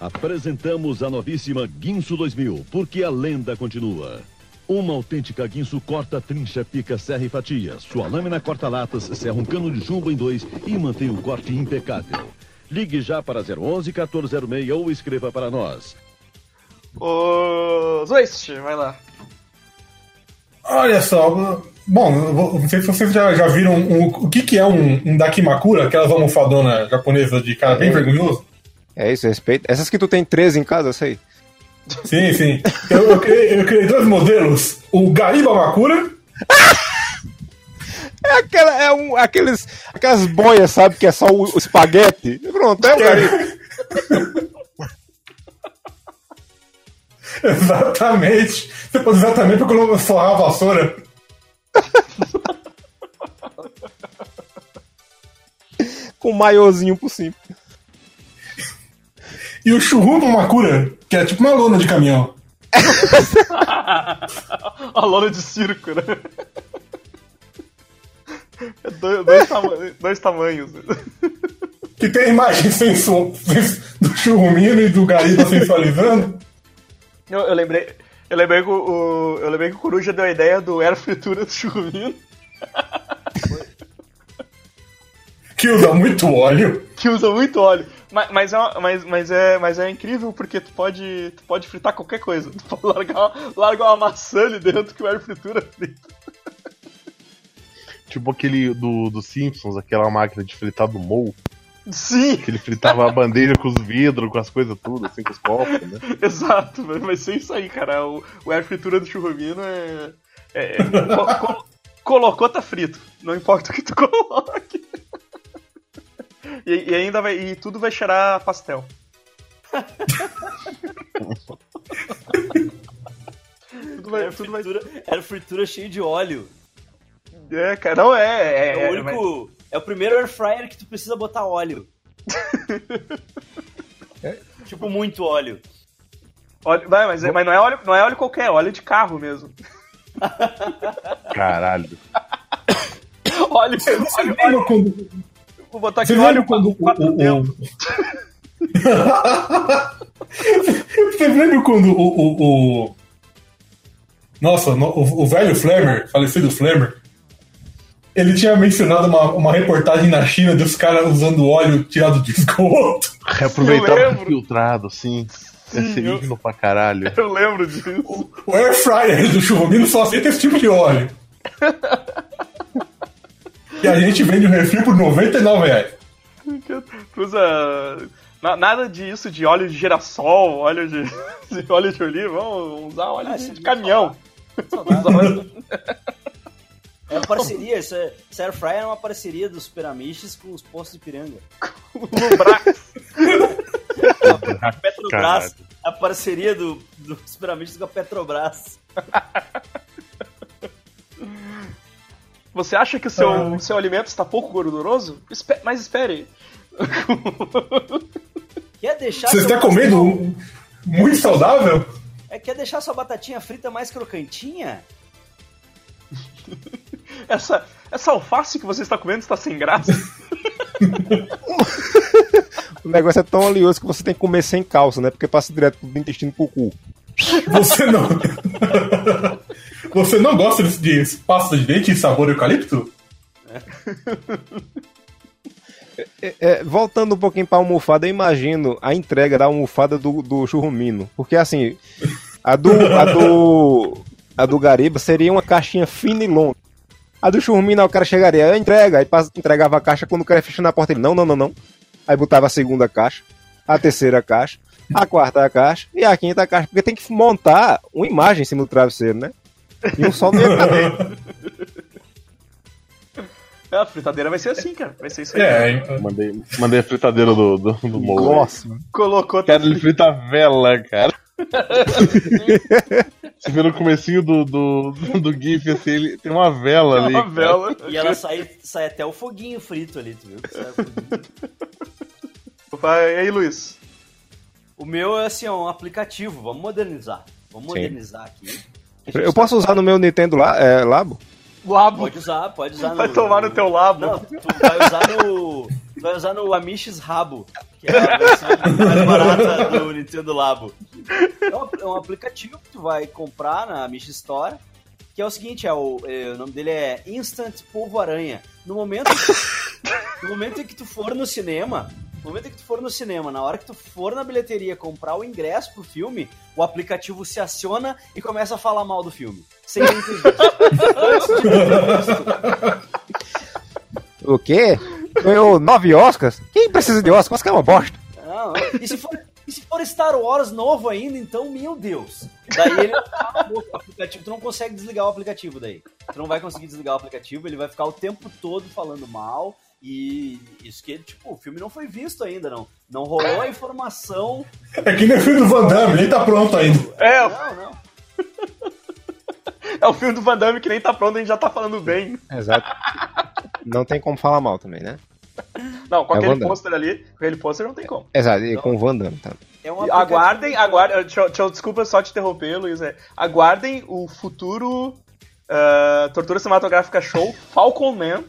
Apresentamos a novíssima Guinso 2000, porque a lenda continua. Uma autêntica Guinso corta, trincha, pica, serra e fatia. Sua lâmina corta-latas, serra um cano de chumbo em dois e mantém o corte impecável. Ligue já para 011 1406 ou escreva para nós. Ô. Zoist, vai lá. Olha só. Bom, não sei se vocês já, já viram um- o que, que é um, um Dakimakura, aquelas almofadonas japonesas de cara bem vergonhoso. É isso, respeito. Essas que tu tem 13 em casa, eu sei. Sim, sim. Eu, eu, criei, eu criei dois modelos: o Gariba Makura [LAUGHS] É, aquela, é um, aqueles, aquelas boias, sabe, que é só o, o espaguete. Pronto, é o gari. [LAUGHS] Exatamente. Você pode exatamente pra colocar forrar a vassoura. [LAUGHS] Com um maiozinho por cima. E o Churrumbo Makura, que é tipo uma lona de caminhão. [LAUGHS] A lona de circo, né? É dois, dois, tama- dois tamanhos. que tem imagem sensual do churrumino e do Gariba sensualizando. Eu, eu lembrei. Eu lembrei, que o, eu lembrei que o Coruja deu a ideia do air fritura do churrumino, Que usa muito óleo. que usa muito óleo. Mas, mas, é, mas, mas, é, mas é incrível porque tu pode, tu pode fritar qualquer coisa. Tu pode largar, largar uma maçã ali dentro que o air fritura frita. Tipo aquele do, do Simpsons, aquela máquina de fritar do Mou, Sim, que ele fritava a bandeja com os vidros, com as coisas tudo, assim, com os copos, né? [LAUGHS] exato. Ser isso aí, cara. O, o air fritura do churrumino é. é- é- co- co- colocou, tá frito. Não importa o que tu [LAUGHS] coloque. E, e ainda vai. E tudo vai cheirar pastel. [LAUGHS] tudo vai. Era Tudo vai fritura, era fritura cheio de óleo. É, cara, não é. É, É, é, o único. É o primeiro air fryer que tu precisa botar óleo. [LAUGHS] tipo, muito óleo. Óleo, vai, mas, é- mas não, é óleo, não é óleo qualquer, é óleo de carro mesmo. Caralho. [COUGHS] Óleo, Você óleo, óleo quando. vou botar aqui Você óleo quando o. quatro o- tempos. [LAUGHS] Você lembra quando o. o, o- Nossa, no- o, o velho Flamer, falecido Flamer, ele tinha mencionado uma, uma reportagem na China dos caras usando óleo tirado de esgoto. [LAUGHS] Reaproveitar Eu o lembro. filtrado, sim. É Sim, seríssimo pra caralho. [LAUGHS] Eu lembro disso. O air fryer do churrumino só aceita esse tipo de óleo. [LAUGHS] E a gente vende o refil por 99 reais. Usa. na- Nada disso de óleo de girassol, óleo de, de óleo de oliva, vamos usar óleo Ah, de, é caminhão. Saudade. É uma parceria, esse, é- esse air fryer é uma parceria dos Super Amiches com os postos de piranga. Lubrax. A Petrobras, Caralho. a parceria do, dos Super Amiches com a Petrobras. Você acha que o seu, Ah. seu alimento está pouco gorduroso? Espe- mas espere. Quer deixar Você está comendo um- muito saudável? É, quer deixar sua batatinha frita mais crocantinha? Essa, essa alface que você está comendo está sem graça. [LAUGHS] O negócio é tão oleoso que você tem que comer sem calça, né? Porque passa direto do intestino pro cu. Você não. Você não gosta de, de pasta de dente e sabor eucalipto? É, é, voltando um pouquinho pra almofada, eu imagino a entrega da almofada do, do churrumino. Porque assim, a do, a do. A do Gariba seria uma caixinha fina e longa. A do churrumino, aí o cara chegaria, "Eu entrega, aí entregava a caixa quando o cara ia fechando a porta. Ele, não, não, não, não. Aí botava a segunda caixa, a terceira caixa, a quarta caixa e a quinta caixa. Porque tem que montar uma imagem em cima do travesseiro, né? E um ia caber. [LAUGHS] É, a fritadeira vai ser assim, cara. Vai ser isso aí. É, Mandei, mandei a fritadeira do, do, do. Nossa. Colocou Cara, ele frita vela, cara. Você vê no comecinho do, do, do GIF, assim, ele tem uma vela ali. uma cara. vela. E ela sai, sai até o foguinho frito ali, tu viu? Sai o foguinho. Vai, e aí, Luiz? O meu é assim, ó, um aplicativo, vamos modernizar. Vamos Sim. modernizar aqui. Eu posso usar no meu Nintendo lá, é, Labo? Labo. Pode usar, pode usar no. Vai tomar no teu labo. Não, tu vai usar no. Tu vai usar no Amish Rabo, que é a versão mais barata do Nintendo Labo. É um, é um aplicativo que tu vai comprar na Amish Store, que é o seguinte, é o, é, o nome dele é Instant Polvo Aranha. No momento, no momento em que tu for no cinema, no momento em que tu for no cinema, na hora que tu for na bilheteria comprar o ingresso pro filme, o aplicativo se aciona e começa a falar mal do filme. Sem. [LAUGHS] O quê? Ganhou nove Oscars? Quem precisa de Oscar? Oscar é uma bosta. Não, não. E se, for, e se for Star Wars novo ainda, então, meu Deus. Daí ele o aplicativo, tu não consegue desligar o aplicativo daí. Tu não vai conseguir desligar o aplicativo, ele vai ficar o tempo todo falando mal. E isso que, tipo, o filme não foi visto ainda, não. Não rolou a informação. é que nem o filme do Van Damme, nem tá pronto ainda. É, Não, não. [LAUGHS] é o filme do Van Damme que nem tá pronto, a gente já tá falando bem. Exato. Não tem como falar mal também, né? Não, com É aquele pôster ali, com aquele pôster não tem como. Exato, e com o Van Damme, tá? É um E aplicativo- aguardem, aguardem, deixa, eu- desculpa só te interromper, Luiz. é, aguardem o futuro ah, Tortura Cinematográfica Show Falcon Man.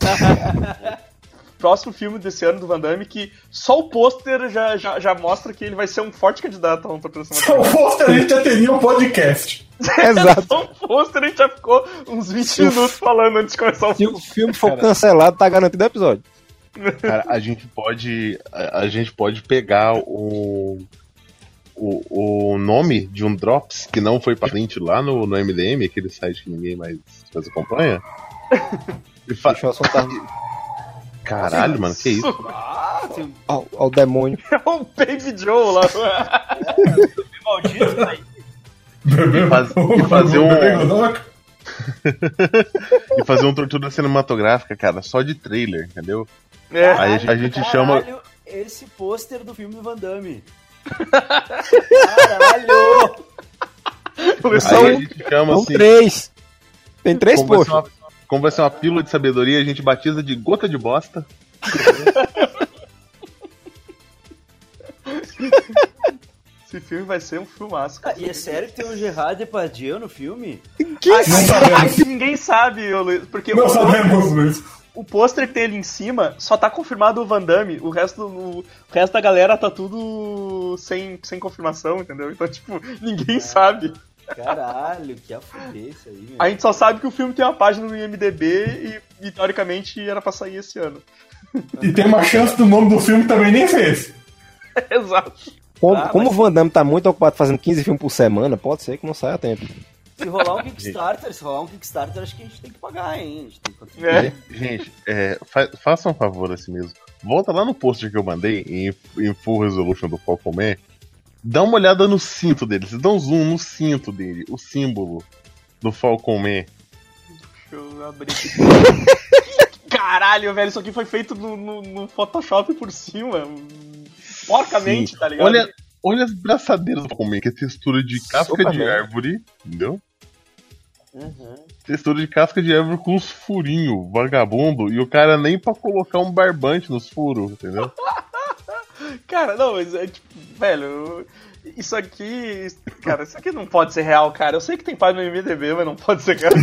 [LAUGHS] próximo filme desse ano do Van Damme que só o pôster já, já, já mostra que ele vai ser um forte candidato a um patrocinador. Se eu fosse, a gente já teria um podcast. [LAUGHS] Exato. Só o pôster a gente já ficou uns 20 Se o- minutos falando antes de começar o Se filme. o filme for cancelado, tá garantido o episódio. Cara, a gente pode. A, a gente pode pegar o, o. O nome de um Drops que não foi pra frente lá no, no MDM, aquele site que ninguém mais, mais acompanha. [LAUGHS] Fa- Deixa eu assuntar Caralho, mano, que isso? Ah, [LAUGHS] um ao, ao demônio. É o Baby Joe lá. [LAUGHS] maldito tá aí. Faz- [LAUGHS] e fazer um-. E fazer uma tortura cinematográfica, cara, só de trailer, entendeu? É. Aí a gente, a gente chama. Caralho, esse pôster do filme Van Damme. Caralho! Aí a gente chama São assim. três. Tem três Como como vai ser uma pílula de sabedoria, a gente batiza de gota de bosta. [LAUGHS] Esse filme vai ser um filmaço. Ah, e é sério que tem o Gerard Depardieu no filme? Não sabemos. Ninguém sabe, Luiz, porque Não o, sabemos, Luiz. o pôster que tem ali em cima só tá confirmado o Van Damme, o resto, o, resto da galera tá tudo sem, sem confirmação, entendeu? Então, tipo, ninguém sabe. Caralho, que a fuder isso aí, meu. A gente só sabe que o filme tem uma página no IMDB e, e teoricamente era pra sair esse ano. E tem uma chance do nome do filme também nem ser esse. [LAUGHS] Exato. Como, Ah, como mas- o Van Damme tá muito ocupado fazendo 15 filmes por semana, pode ser que não saia a tempo. Se rolar um Kickstarter, se rolar um Kickstarter, acho que a gente tem que pagar, hein? A gente tem que. É. Gente, é, fa faça um favor assim mesmo. Volta lá no post que eu mandei em, em full resolution do Falcon Man. Dá uma olhada no cinto dele. Vocês dão um zoom no cinto dele, o símbolo do Falcon Man. Deixa eu abrir aqui. [LAUGHS] Caralho, velho, isso aqui foi feito no, no- no Photoshop por cima. Porcamente, Sim. tá ligado? Olha, olha as braçadeiras do Falcon Man, que é textura de casca de árvore, entendeu? Uhum. Textura de casca de árvore com uns furinhos, vagabundo, e o cara nem pra colocar um barbante nos furos, entendeu? [LAUGHS] Cara, não, mas é tipo, velho, isso aqui. Cara, isso aqui não pode ser real, cara. Eu sei que tem página no MDB, mas não pode ser, cara.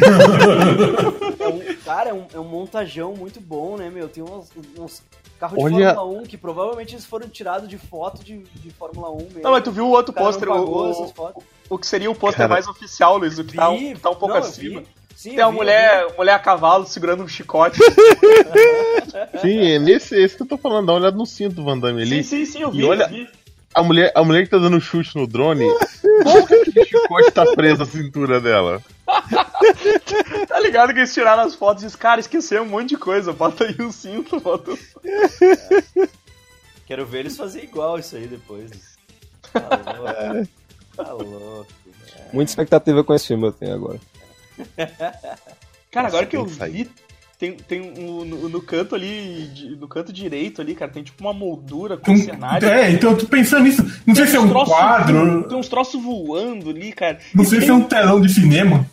É um, cara, é um, é um montajão muito bom, né, meu? Tem uns, uns carros de Olha- Fórmula 1 que provavelmente eles foram tirados de foto de, de Fórmula 1 mesmo. Não, mas tu viu o outro pôster, o, o, o que seria o pôster mais oficial, Luiz, o que tá, um- Vi, tá um pouco não, eu acima. vi. Sim, Tem uma vi, mulher, mulher a cavalo segurando um chicote. [LAUGHS] Sim, é nesse esse que eu tô falando, dá uma olhada no cinto do Van Damme ali. sim, sim, sim, eu E vi. olha- eu vi. A mulher, a mulher que tá dando chute no drone, como que aquele chicote tá preso à cintura dela? [LAUGHS] Tá ligado que eles tiraram as fotos e disse, cara, esqueceu um monte de coisa. Bota aí o cinto, bota o vi. [LAUGHS] Quero ver eles fazerem igual isso aí depois. Tá louco. Tá louco. velho. Muita expectativa com esse filme eu tenho agora. [LAUGHS] Cara, agora que eu vi, tem, tem um, no, no canto ali, no canto direito ali, cara, tem tipo uma moldura com Um- cenário. é, então eu tô pensando nisso. Não sei se é um troços- quadro, Tem uns troços voando ali, cara. não E sei tem, se é um telão de cinema.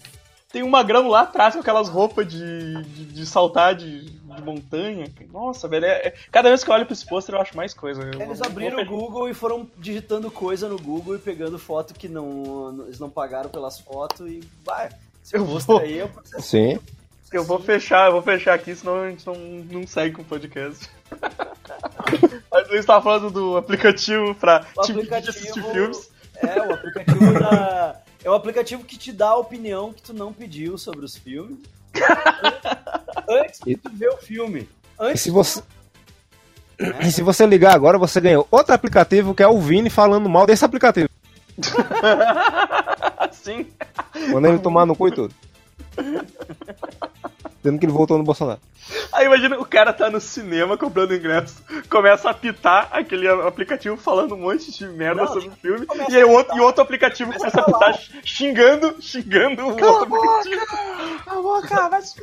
tem um magrão lá atrás com aquelas roupas de, de, de saltar de, de montanha. Nossa, velho, é- é- cada vez que eu olho pra esse pôster eu acho mais coisa. Eu Eles abriram o Google e foram digitando coisa no Google e pegando foto que não, eles não pagaram pelas fotos e vai. Eu vou- aí é processo. Sim. Eu vou fechar, eu vou fechar aqui, senão a gente não, não segue com o podcast. [LAUGHS] Mas eu estava falando do aplicativo pra O te de assistir filmes. É, o aplicativo da. É o aplicativo que te dá a opinião que tu não pediu sobre os filmes. Antes de tu ver o filme. E Antes se você. E se você ligar agora, você ganhou outro aplicativo que é o Vini falando mal desse aplicativo. [LAUGHS] Sim. Quando ele tomar no cu e tudo. Dizendo que ele voltou no Bolsonaro. Aí imagina o cara tá no cinema comprando ingresso, começa a apitar aquele aplicativo falando um monte de merda Não, sobre o filme, começa e aí outro, e outro aplicativo começa a apitar xingando, xingando o outro aplicativo. Cala a boca, vai se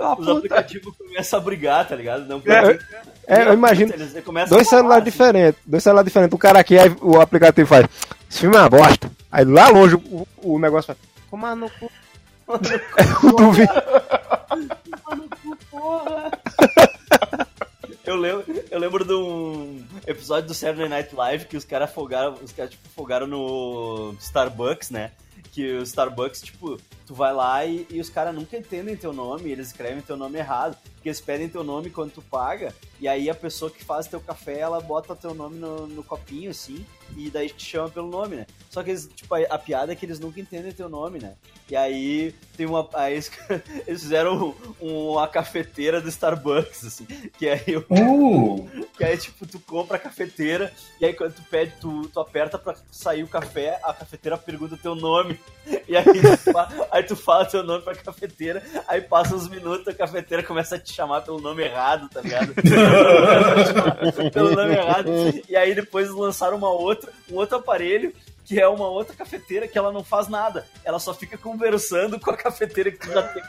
ah, os aplicativos começam a brigar, tá ligado? Não É, É, eu imagino. Dois celulares assim. diferentes. Dois celulares diferentes. O cara aqui, aí o aplicativo faz. Esse filme é uma bosta. Aí lá longe o, o negócio faz. Toma no cu. Tu [LAUGHS] vi- Eu lembro, eu lembro de um episódio do Saturday Night Live que os caras folgaram, os caras tipo, no Starbucks, né? Que o Starbucks, tipo, tu vai lá e, e os caras nunca entendem teu nome, eles escrevem teu nome errado. que eles pedem teu nome quando tu paga, e aí a pessoa que faz teu café, ela bota teu nome no, no copinho, assim, e daí te chama pelo nome, né? Só que eles, tipo, a, a piada é que eles nunca entendem teu nome, né? E aí tem uma. Aí eles, [LAUGHS] eles fizeram um- uma cafeteira do Starbucks, assim. Que aí, o- Uh, que aí, tipo, tu compra a cafeteira, e aí quando tu pede, tu, tu aperta pra sair o café, a cafeteira pergunta teu nome. E aí tu, fa- aí tu fala teu nome pra cafeteira, aí passa uns minutos, a cafeteira começa a te chamar pelo nome errado, tá ligado? [LAUGHS] pelo nome errado. E aí depois lançaram uma outra, um outro aparelho que é uma outra cafeteira que ela não faz nada. Ela só fica conversando com a cafeteira que tu já tem.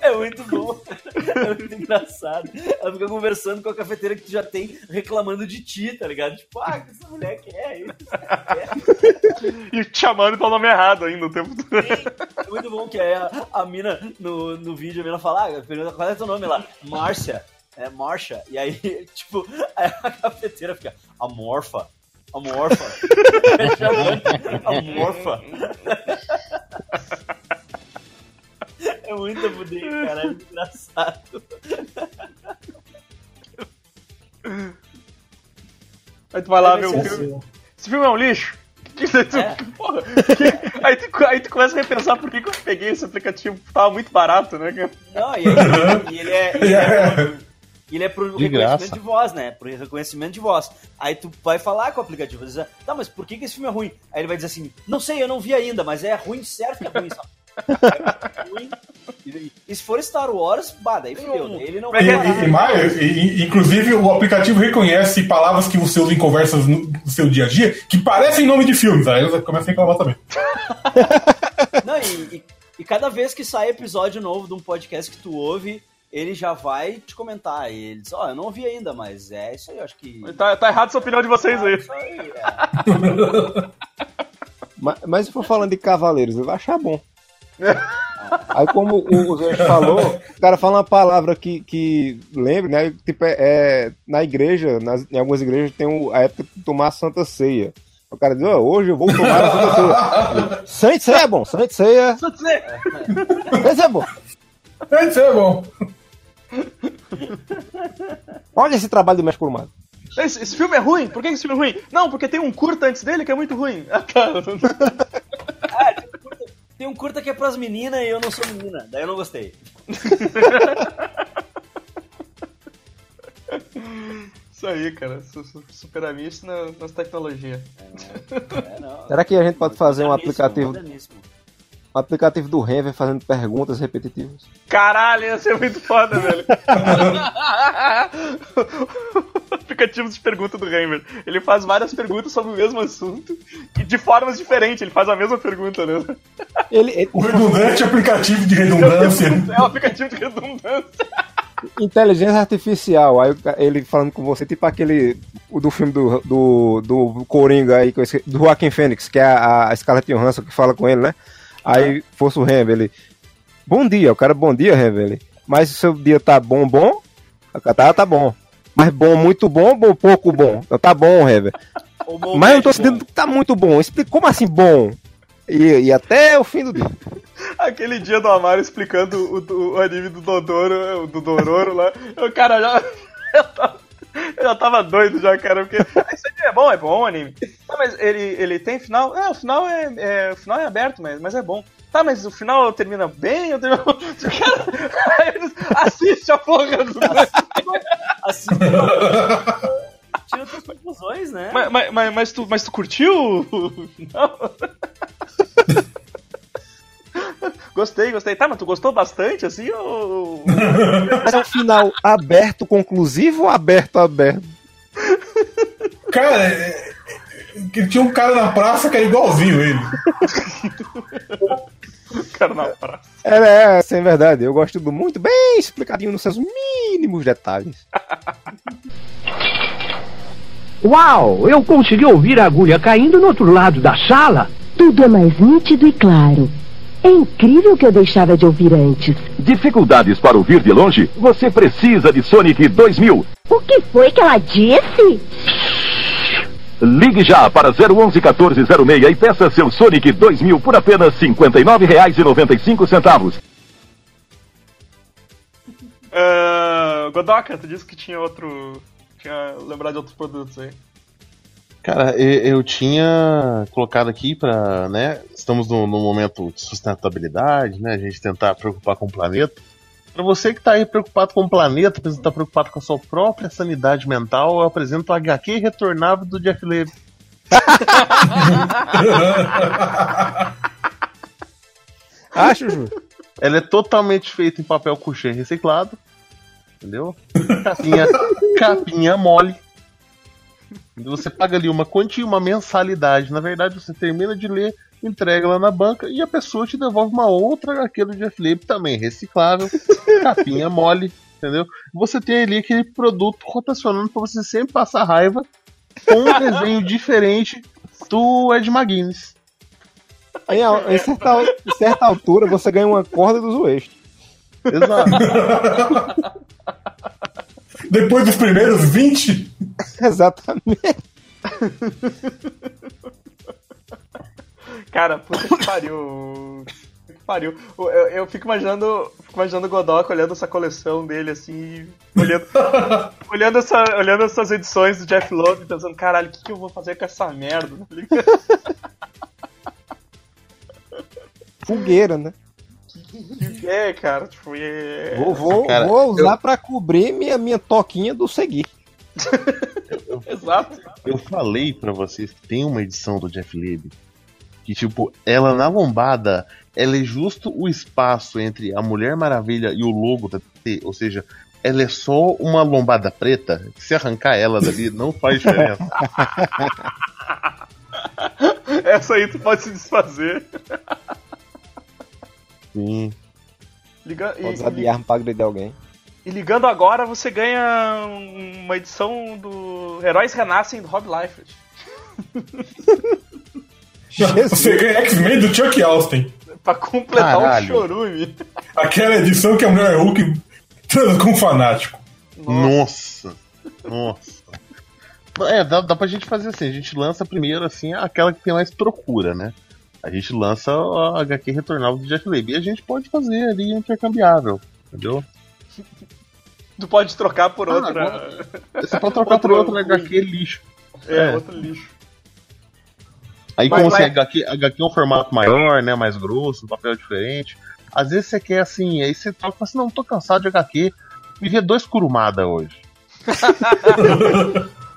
É muito bom. É muito engraçado. Ela fica conversando com a cafeteira que tu já tem, reclamando de ti, tá ligado? Tipo, ah, que essa mulher quer isso. E te chamando pelo nome errado ainda o tempo todo. É muito bom que aí a, a mina, no, no vídeo, a mina fala, ah, pergunta qual é teu nome lá? Márcia. É Marcia. E aí, [LAUGHS] tipo, aí a cafeteira fica, amorfa. Amorfa. Amorfa. É muito fuder, cara. É muito engraçado. Aí tu vai lá ver o filme. assim. Esse filme é um lixo? Tu- É. Porra, que- aí, tu, aí tu começa a repensar por que, que eu peguei esse aplicativo. Tava muito barato, né? Não, e, aí, e ele é. Ele é, [LAUGHS] ele é pro De reconhecimento graça. de voz, né? Pro reconhecimento de voz. Aí tu vai falar com o aplicativo, dizer, tá, mas por que, que esse filme é ruim? Aí ele vai dizer assim, não sei, eu não vi ainda, mas é ruim, certo que é ruim, sabe? [LAUGHS] É. E, se for Star Wars, bah, daí fudeu. daí Ele não e, vai e- e mais, inclusive o aplicativo reconhece palavras que você usa em conversas no, no seu dia a dia que parecem nome de filmes. Aí você começa a reclamar também. Não, e, e- e cada vez que sai episódio novo de um podcast que tu ouve, ele já vai te comentar. E ele diz, ó, eu não ouvi ainda, mas é isso aí, eu acho que. Tá, tá errado essa opinião de vocês É aí. isso aí, é. [LAUGHS] Mas, mas se for falando de Cavaleiros, eu vou achar bom. Aí como o Zé falou, o cara fala uma palavra que, que lembra, né? Tipo, é, é, na igreja, nas, em algumas igrejas tem o- a época de tomar a Santa Ceia. O cara diz, "Ó, hoje eu vou tomar a Santa Ceia. Santa Ceia é bom, Santa Ceia. Santa Ceia é bom. Isso é bom. Olha esse trabalho do México Curumado. Esse, esse filme é ruim? Por que esse filme é ruim? Não, porque tem um curta antes dele que é muito ruim. [LAUGHS] Ah, tá. Ah, tem um curta- tem um curta que é pras meninas e eu não sou menina, daí eu não gostei. [LAUGHS] Isso aí, cara. Su- su- Superar isso na- nas tecnologias. É, não. Será que a gente pode fazer um aplicativo, moderníssimo. Um aplicativo do Renver fazendo perguntas repetitivas? Caralho, ia ser muito foda, velho. [LAUGHS] Aplicativo de pergunta do Reimer. Ele faz várias perguntas sobre o mesmo assunto e de formas diferentes. Ele faz a mesma pergunta, né? Ele, ele- O redundante aplicativo de redundância. É um aplicativo de redundância. inteligência artificial, aí o ele falando com você, tipo aquele o do filme do, do, do Coringa aí, do Joaquim Fênix, que é a, a Scarlett Johansson que fala com ele, né? Aí fosse o ele. Bom dia, o cara, bom dia. Ele, Mas o seu dia tá bom, bom? O cara tá, tá bom. Mas bom, muito bom, bom, pouco bom. Então tá bom. O bom Mas eu tô sentindo que tá muito bom. Explica como assim bom? E, e até o fim do dia. [LAUGHS] Aquele dia do Amaro explicando o, o- o anime do Dodoro, do Dororo lá. Eu, cara, já. [LAUGHS] Tava, eu [LAUGHS] já tava doido já, cara, porque. "Ah, Esse anime é bom, é bom o anime. Tá, mas ele, ele tem final? É, o final é, é- o final é aberto, mas, mas é bom. Tá, mas o final termina bem? Eu termino... [LAUGHS] Cara, [LAUGHS] assiste a porra do. Assim, tira outras conclusões, né? Mas, mas, mas, tu, mas tu curtiu o final? Gostei, gostei. Tá, mas tu gostou bastante, assim, ou... Mas é um final aberto, conclusivo ou aberto, aberto? Cara, é- é- que tinha um cara na praça que era igualzinho ele. [LAUGHS] cara na praça? É, é, sem verdade. Eu gosto do muito bem explicadinho nos seus mínimos detalhes. Uau! Eu consegui ouvir a agulha caindo no outro lado da sala. Tudo é mais nítido e claro. É incrível o que eu deixava de ouvir antes. Dificuldades para ouvir de longe? Você precisa de Sonic 2000. O que foi que ela disse? Ligue já para 011 1406 e peça seu Sonic 2000 por apenas R$ 59,95. Ah, Godoka, tu disse que tinha outro. Tinha lembrado de outros produtos aí. Cara, eu, eu tinha colocado aqui pra, né? Estamos num, momento de sustentabilidade, né? A gente tentar preocupar com o planeta. Pra você que tá aí preocupado com o planeta, que tá preocupado com a sua própria sanidade mental, eu apresento o HQ retornável do Jeff Levy. [LAUGHS] Acho, Ju. Ela é totalmente feita em papel couché reciclado. Entendeu? Capinha, capinha mole. Você paga ali uma quantia, uma mensalidade. Na verdade, você termina de ler, entrega lá na banca e a pessoa te devolve uma outra HQ do Jeff Leb, também reciclável, [LAUGHS] capinha mole, entendeu? Você tem ali aquele produto rotacionando pra você sempre passar raiva com um desenho diferente do Ed McGuinness. Em, al- em certa, em certa altura, você ganha uma corda do Zueste. Exato. [LAUGHS] Depois dos primeiros 20, [LAUGHS] Exatamente. Cara, puta que pariu. Puta que pariu. Eu, eu- fico imaginando. Fico imaginando o Godok olhando essa coleção dele assim. Olhando, [LAUGHS] olhando, essa, olhando essas edições do Jeff Love pensando, caralho, o que, que eu vou fazer com essa merda? Fogueira, né? [LAUGHS] É, cara, tipo, é... Vou, vou, Cara, vou usar pra cobrir minha, minha toquinha do seguir. [LAUGHS] Exato. Eu falei pra vocês que tem uma edição do Jeff Leb que, tipo, ela na lombada, ela é justo o espaço entre a Mulher Maravilha e o logo da TT, ou seja, ela é só uma lombada preta, que se arrancar ela dali não faz diferença. [LAUGHS] Essa aí tu pode se desfazer. Sim. Liga... Pode E, usar de e, arma pra agredir alguém. e ligando agora, você ganha uma edição do Heróis Renascem do Rob Liefeld. você ganha X-Men do Chuck Austin. Pra completar Caralho. o chorume. Aquela edição que a mulher Hulk transa com um fanático. Nossa. Nossa. É, dá, dá pra gente fazer assim, a gente lança primeiro assim aquela que tem mais procura, né? A gente lança a HQ retornável do Jeff Leb e a gente pode fazer ali intercambiável, entendeu? Tu pode trocar por Ah, outra. Você pode trocar por Outro outra ruim. HQ lixo. É, É. outro lixo. Aí Mas como assim, vai- HQ, HQ é um formato maior, né? Mais grosso, um papel diferente. Às vezes você quer assim, aí você troca e fala assim, não, tô cansado de HQ. Me vê dois curumada hoje.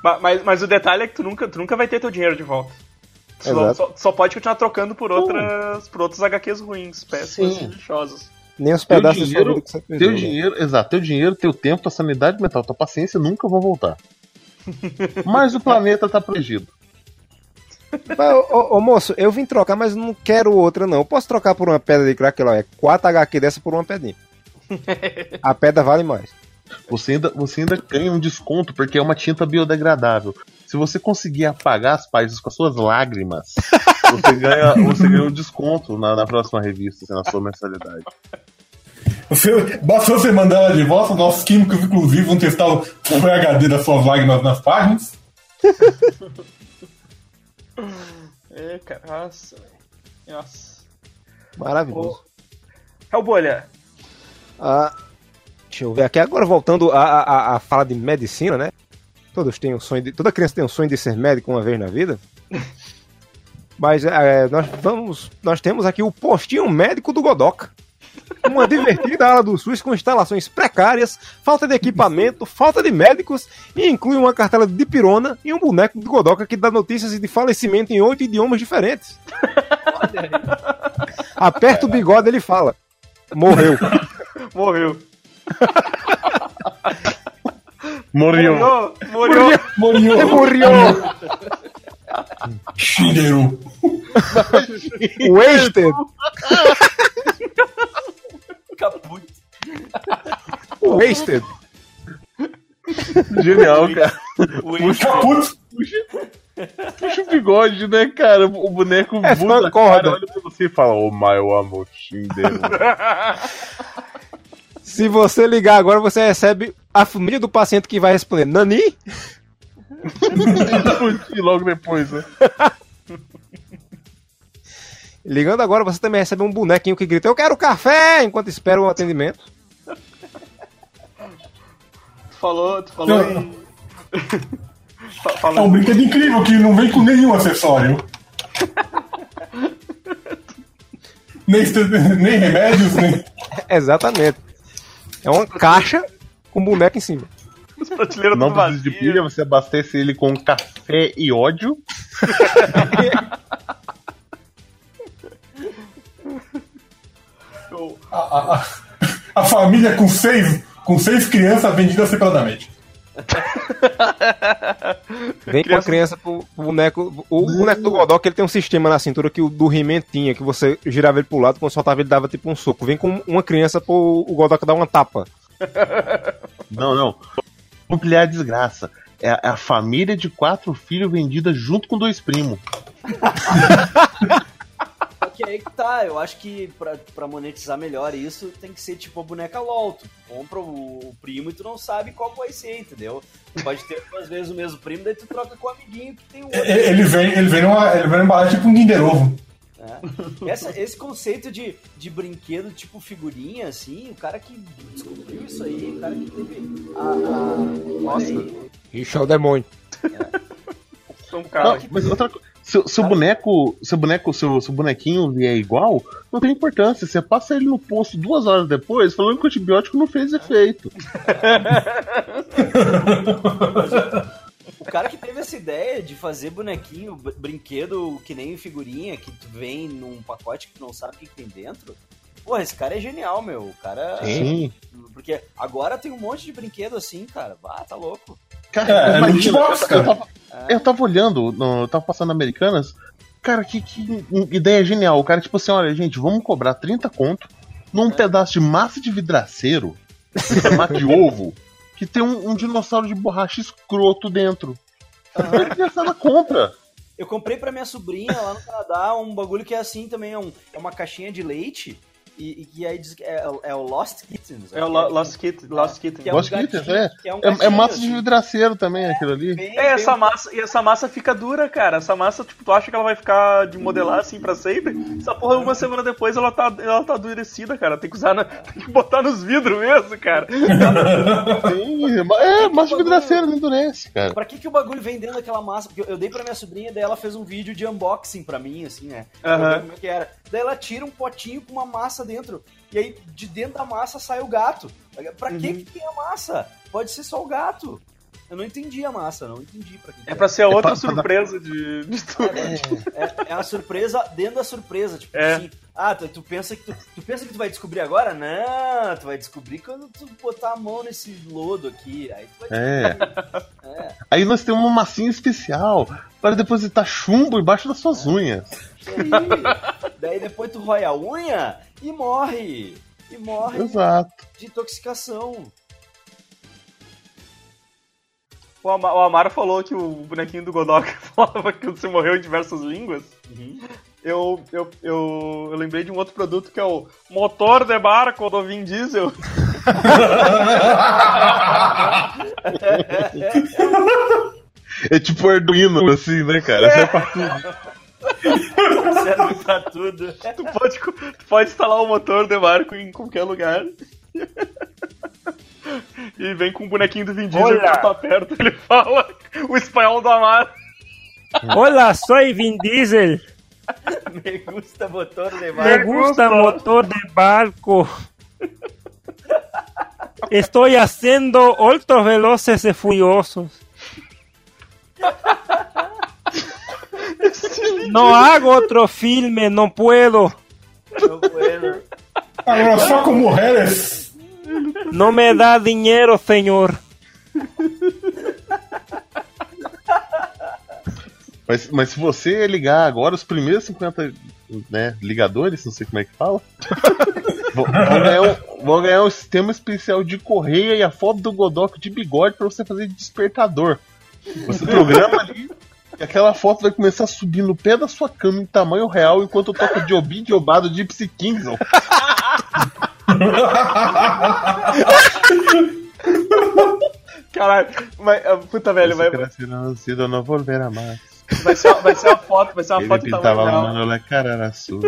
Ma- [LAUGHS] Mas, mas o detalhe é que tu nunca, tu nunca vai ter teu dinheiro de volta. Só, Exato. só, só pode continuar trocando por outras, por outros HQs ruins, péssimas Sim. e lixosas. Nem os Teu pedaços de sua dinheiro, vida que você teu perdeu. né? dinheiro, exato, teu dinheiro, teu tempo, tua sanidade mental, tua paciência nunca vão voltar. [LAUGHS] Mas o planeta tá protegido. Mas, ô, ô, ô, moço, eu vim trocar, mas não quero outra, não. Eu posso trocar por uma pedra de crack, lá, é 4 HQ dessa por uma pedrinha. [LAUGHS] A pedra vale mais. Você ainda, você ainda ganha um desconto porque é uma tinta biodegradável. Se você conseguir apagar as páginas com as suas lágrimas, [LAUGHS] você ganha, você ganha um desconto na, na próxima revista, assim, na sua mensalidade. Você, basta você mandar ela de volta, nossos químicos, inclusive, vão testar o PHD das suas lágrimas nas páginas. [LAUGHS] É, cara, nossa. Nossa. Maravilhoso. Hellbolha. Ah, deixa eu ver aqui. Agora voltando a, a- a fala de medicina, né? Todos têm um sonho de, toda criança tem um sonho de ser médico uma vez na vida. [LAUGHS] Mas é, nós vamos, nós temos aqui o postinho médico do Godoca. Uma divertida ala do SUS com instalações precárias, falta de equipamento, falta de médicos e inclui uma cartela de pirona e um boneco do Godoca que dá notícias de falecimento em oito idiomas diferentes. Aperta o bigode e ele fala: Morreu. [LAUGHS] Morreu. Morreu. Morreu. Morreu. Morreu. Shigeru. Wasted. Caput. Wasted. Genial, cara. Caput. Puxa o bigode, né, cara? O boneco É muda a corda. cara, olha pra você e fala, oh my amo Shinderu. Se você ligar agora, você recebe a família do paciente que vai responder Nani? [LAUGHS] E logo depois, né? [LAUGHS] Ligando agora, você também recebe um bonequinho que grita: Eu quero café! enquanto espera o atendimento. Tu falou, tu falou Não. em. Fa- [LAUGHS] É um brinquedo incrível que não vem com nenhum acessório. nem, nem remédios, nem. Exatamente. É uma caixa com boneco em cima. As prateleiras Não precisa de pilha, você abastece ele com café e ódio. A, a- a- a família com seis, com seis crianças vendidas separadamente. Vem com a criança pro, pro boneco. O boneco do Godok ele tem um sistema na cintura que o do He-Man tinha, que você girava ele pro lado, quando soltava ele dava tipo um soco. Vem com uma criança pro o Godok dar uma tapa. [LAUGHS] Não, não. A desgraça. É a, é a família de quatro filhos vendida junto com dois primos. [LAUGHS] Só que aí que tá, eu acho que pra, pra monetizar melhor isso tem que ser tipo a boneca LOL. Tu compra o, o primo e tu não sabe qual vai ser, entendeu? Tu pode ter duas vezes o mesmo primo, daí tu troca com o amiguinho que tem o outro. E- Ele vem, ele vem numa, ele vem numa embalagem tipo um Kinder Ovo. Né? Essa- esse conceito de, de brinquedo tipo figurinha, assim, o cara que descobriu isso aí, o cara que teve a. a Nossa, Ixi, é o demônio. São cara. Não, mas outra coisa. Seu, seu boneco, seu boneco, seu, seu bonequinho vier igual, não tem importância. Você passa ele no posto duas horas depois, falando que o antibiótico não fez efeito. [LAUGHS] [LAUGHS] O cara que teve essa ideia de fazer bonequinho, br- brinquedo que nem figurinha, que tu vem num pacote que tu não sabe o que que tem dentro. Porra, esse cara é genial, meu. O cara. Sim. Porque agora tem um monte de brinquedo assim, cara. Ah, tá louco. Cara, É, é imagina, lootbox, eu, cara. eu tava, eu tava olhando, no- eu tava passando Americanas. Cara, que, que ideia genial. O cara, tipo assim, olha, gente, vamos cobrar 30 conto num pedaço de massa de vidraceiro, [LAUGHS] de ovo, que tem um, um dinossauro de borracha escroto dentro. A criançada compra. Eu comprei pra minha sobrinha lá no Canadá um bagulho que é assim também, é, um- é uma caixinha de leite. E, e que aí diz que é, é o Lost Kittens. É o Lo- Lost Kitten. Lost Kitten. Que é um Lost gatinho, Kittens, é. que é um É, é gatinho, massa de assim. vidraceiro também, aquilo ali. Bem- É, essa bem- massa, e essa massa fica dura, cara. Essa massa, tipo, tu acha que ela vai ficar de modelar assim pra sempre? Essa porra, uma semana depois, ela tá, ela tá endurecida, cara. Tem que usar, na- [LAUGHS] tem que botar nos vidros mesmo, cara. Sim, é, massa de vidraceiro não endurece, cara. Pra que, que o bagulho vem dentro daquela massa? Porque eu, eu dei pra minha sobrinha, daí ela fez um vídeo de unboxing pra mim, assim, né? Aham. ver como é que era. Daí ela tira um potinho com uma massa dentro. E aí, de dentro da massa sai o gato. Pra que, Uhum. que tem a massa? Pode ser só o gato. Eu não entendi a massa, não entendi pra que. É pra ser a outra pra- pra surpresa de, de tudo. É, é uma surpresa dentro da surpresa, tipo É. assim. Ah, tu, tu pensa que tu, tu pensa que tu vai descobrir agora? Não, tu vai descobrir quando tu botar a mão nesse lodo aqui. Aí tu vai É. É. Aí nós temos uma massinha especial para depositar chumbo embaixo das suas unhas. Aí. Daí depois tu rói a unha e morre. E morre Exato. de intoxicação. O, Ama- o Amaro falou que o bonequinho do Godok [LAUGHS] falava que você morreu em diversas línguas. Eu, eu, eu, eu lembrei de um outro produto que é o motor de barco do Vin Diesel. [LAUGHS] É tipo Arduino, assim, né, cara? Serve pra tudo. [LAUGHS] [LAUGHS] Serve pra tudo. Tu pode, tu pode instalar o motor de barco em qualquer lugar. E vem com o bonequinho do Vin Diesel Olha. que tá perto. Ele fala o espanhol do Amaro. Hola, soy Vin Diesel. Me gusta motor de Me barco. gusta motor de barco. Estoy haciendo altos veloces y furiosos. [LAUGHS] No hago otro filme, no puedo. Não puedo. Agora, só com mulheres. No me da dinero, señor. Mas, mas se você ligar agora, os primeiros 50 né, ligadores, não sei como é que fala, [LAUGHS] vão, ganhar um, vão ganhar um sistema especial de correia e a foto do Godok de bigode pra você fazer de despertador. Você programa ali aquela foto vai começar a subir no pé da sua cama em tamanho real enquanto toca de Obi de Obado de Gypsy Kingdom. [LAUGHS] Caralho, mas, ah, puta velho, vai, nascido, não volverá mais. vai, ser, vai ser uma foto, vai ser uma Ele foto tamanho pintava a real. mano, la cara era azul.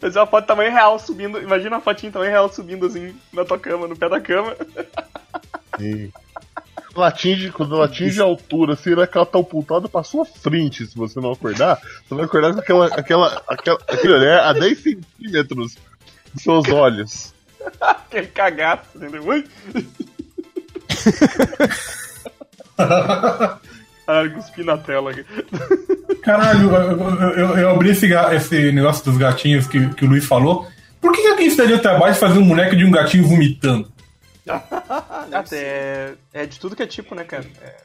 Vai ser uma foto tamanho real subindo. Imagina uma fotinha tamanho real subindo assim na tua cama, no pé da cama. Quando ela atinge, quando ela atinge a altura, assim, ela ela tá apontada pra sua frente, se você não acordar, você vai acordar com aquela, aquela, aquela, aquilo ali é a 10 centímetros dos seus olhos. [LAUGHS] Aquele cagaço, entendeu? Caralho, [LAUGHS] cuspi na tela aqui. Caralho, eu, eu- eu- abri esse, esse negócio dos gatinhos que, que o Luiz falou. Por que, que alguém se daria o trabalho de fazer um boneco de um gatinho vomitando? [LAUGHS] Até é, é de tudo que é tipo, né, cara? É,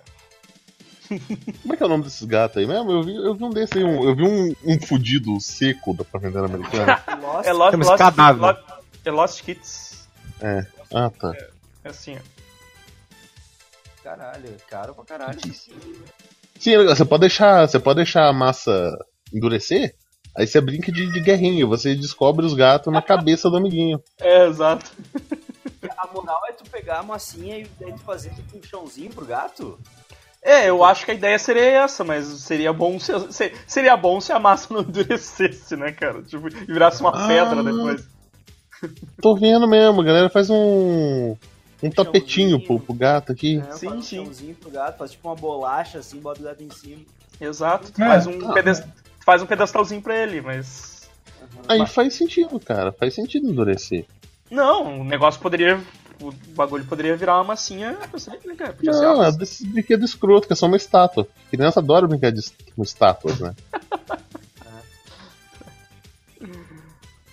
Como é que é o nome desses gatos aí mesmo? Eu vi, eu vi um desse aí, um, eu vi um, um fudido seco da Fazenda Americana. [LAUGHS] Lost. é Lost, Lost, cadáver. Lost, é Lost Kids. É. Ah, tá. É assim, ó. Caralho, caro pra caralho. Sim, você pode deixar, você pode deixar a massa endurecer, aí você brinca de, de guerrinha, você descobre os gatos na cabeça do amiguinho. É, exato. [LAUGHS] A moral é tu pegar a massinha e daí tu fazer tipo um chãozinho pro gato? É, eu acho que a ideia seria essa, mas seria bom se, se- seria bom se a massa [LAUGHS] não endurecesse, né, cara? Tipo, e virasse uma Ah. pedra depois. Tô vendo mesmo, a galera faz um. um tapetinho pro, pro gato aqui. É, Sim, faz um sim. chãozinho pro gato, faz tipo uma bolacha assim, bota o gato em cima. Exato. Tu É, faz um, tá. pedes- tu faz um pedestalzinho pra ele, mas. Aí faz sentido, cara. Faz sentido endurecer. Não, o negócio poderia. O bagulho poderia virar uma massinha pra sempre, né, cara? Podia ser Não, é desses brinquedos escroto, que é só uma estátua. Criança adora brincar de, com estátuas, né? [LAUGHS]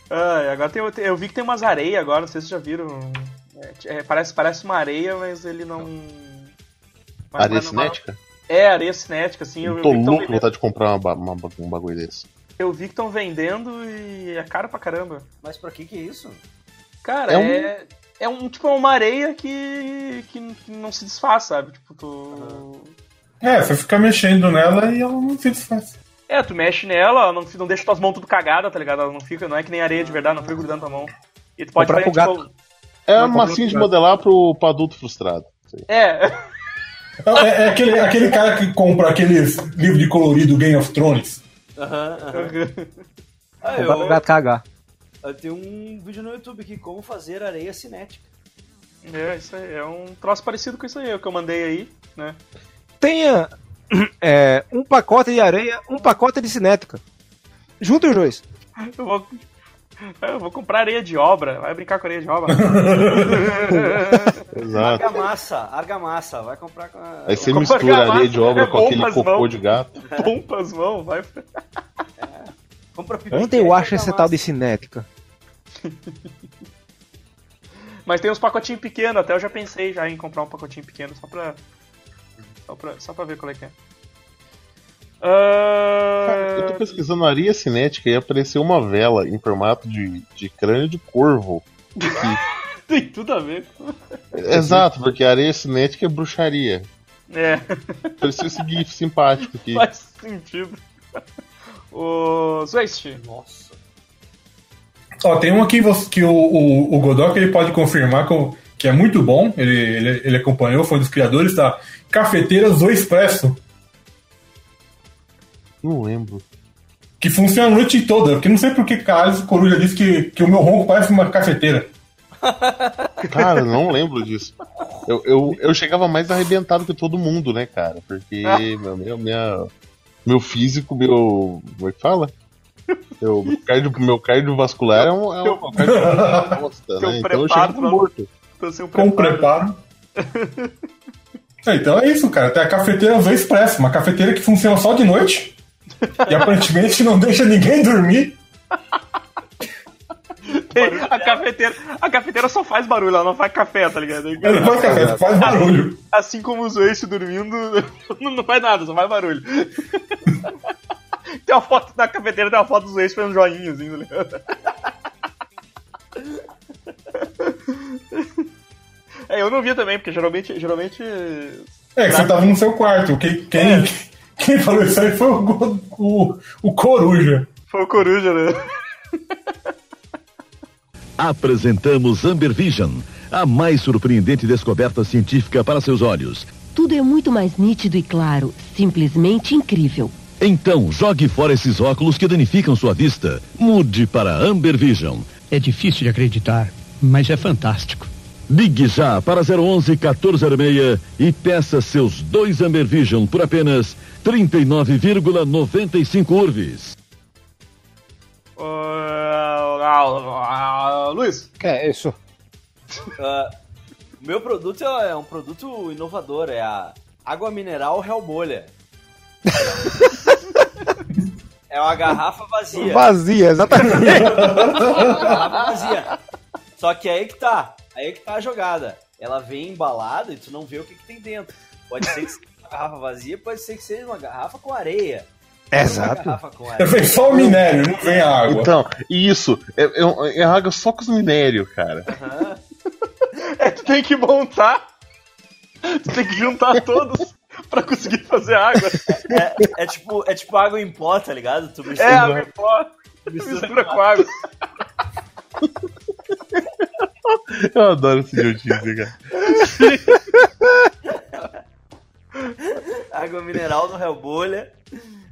Ah, agora tem, eu, eu vi que tem umas areias agora, não sei se vocês já viram. É, é, parece, parece uma areia, mas ele não. mas Areia não é cinética? É, areia cinética, assim. Eu, Eu tô louco com vontade de comprar uma, uma um bagulho desse. eu vi que estão vendendo e é caro pra caramba. Mas pra que que é isso? Cara, É um- é. É um tipo uma areia que, que, não se desfaz, sabe? Tipo, tu. É, você fica mexendo nela e ela não se desfaz. É, tu mexe nela, ela não, não deixa tuas mãos tudo cagadas, tá ligado? Ela não fica, não é que nem areia de verdade, não fica grudando tua mão. E tu pode fazer, tipo. É Não, uma massinha de modelar pro, pro adulto frustrado. Sei. É, É, é aquele, aquele cara que compra aqueles livros de colorido Game of Thrones. Aham, aham. Ah, Comprar pro eu, gato cagar. Eu tenho um vídeo no YouTube aqui, como fazer areia cinética. é, isso aí. É um troço parecido com isso aí, o que eu mandei aí, né? Tenha é, um pacote de areia, um pacote de cinética. Junta os dois. Eu vou. Eu vou comprar areia de obra. Vai brincar com areia de obra. [LAUGHS] Exato. Argamassa, argamassa, vai comprar com a... Aí você mistura massa, areia de obra é com aquele cocô mãos. de gato. Pompa as mãos, vai. Onde eu acho esse argamassa. tal de cinética? [LAUGHS] Mas tem uns pacotinhos pequenos, até eu já pensei já em comprar um pacotinho pequeno só pra. Só pra, só pra ver qual é que é. Ah, Eu tô pesquisando areia cinética e apareceu uma vela em formato de, de crânio de corvo. [LAUGHS] Tem tudo a ver. Exato, porque areia cinética é bruxaria. É, Parecia esse gif simpático aqui. [LAUGHS] faz sentido. O Zwest, Nossa. Ó, tem um aqui você- que o, o, o Godok ele pode confirmar com- que é muito bom. Ele, ele, ele acompanhou, foi um dos criadores da Cafeteira Zoe Expresso, Não lembro. que funciona a noite toda. Porque não sei por que caralho o Coruja disse que, que o meu ronco parece uma cafeteira. [LAUGHS] Cara, não lembro disso. Eu, eu, eu chegava mais arrebentado que todo mundo, né, cara? Porque meu, meu, minha, meu físico, meu. Como é que fala? Meu, meu, cardio, meu cardiovascular é um, é um [LAUGHS] bosta, né? Então eu pra- morto. tô sem o Com preparo. [LAUGHS] É, então é isso, cara. Tem a cafeteira Zoe Expresso, uma cafeteira que funciona só de noite. E aparentemente não deixa ninguém dormir. A cafeteira, a cafeteira só faz barulho, ela não faz café, tá ligado? Ela não faz café, faz barulho. Assim como o Zwest dormindo, [LAUGHS] não faz nada, só faz barulho. Tem uma foto da cafeteira, tem uma foto do Zwest fazendo joinha, assim, tá ligado? É, eu não vi também, porque geralmente. geralmente É, que você tava no seu quarto. Quem, quem, quem falou isso aí foi o, o, o Coruja. foi o Coruja, né? Apresentamos Amber Vision, a mais surpreendente descoberta científica para seus olhos. Tudo é muito mais nítido e claro, simplesmente incrível. Então, jogue fora esses óculos que danificam sua vista. Mude para Amber Vision. É difícil de acreditar, mas é fantástico. Ligue já para 011 1406 e peça seus dois Amber Vision por apenas 39,95 urves. Ah, Luiz, Que é isso? Ah, meu produto é é um produto inovador, é a água mineral Hellbolha. [LAUGHS] É uma garrafa vazia. Vazia, exatamente. garrafa vazia. Só que aí que tá. Aí que tá a jogada. Ela vem embalada e tu não vê o que, que tem dentro. Pode ser que seja uma garrafa vazia, pode ser que seja uma garrafa com areia. Exato. É, [LAUGHS] Vem só o minério, não vem a água. Então, isso, é, é, é água só com os minérios, cara. Aham. é, tu tem que montar, tu tem que juntar todos [LAUGHS] pra conseguir fazer água. É, é tipo, é tipo água em pó, tá ligado? Tu É, mistura, água em pó, mistura com água. Eu adoro esse idiotice, cara. [LAUGHS] água mineral do Hellbolha.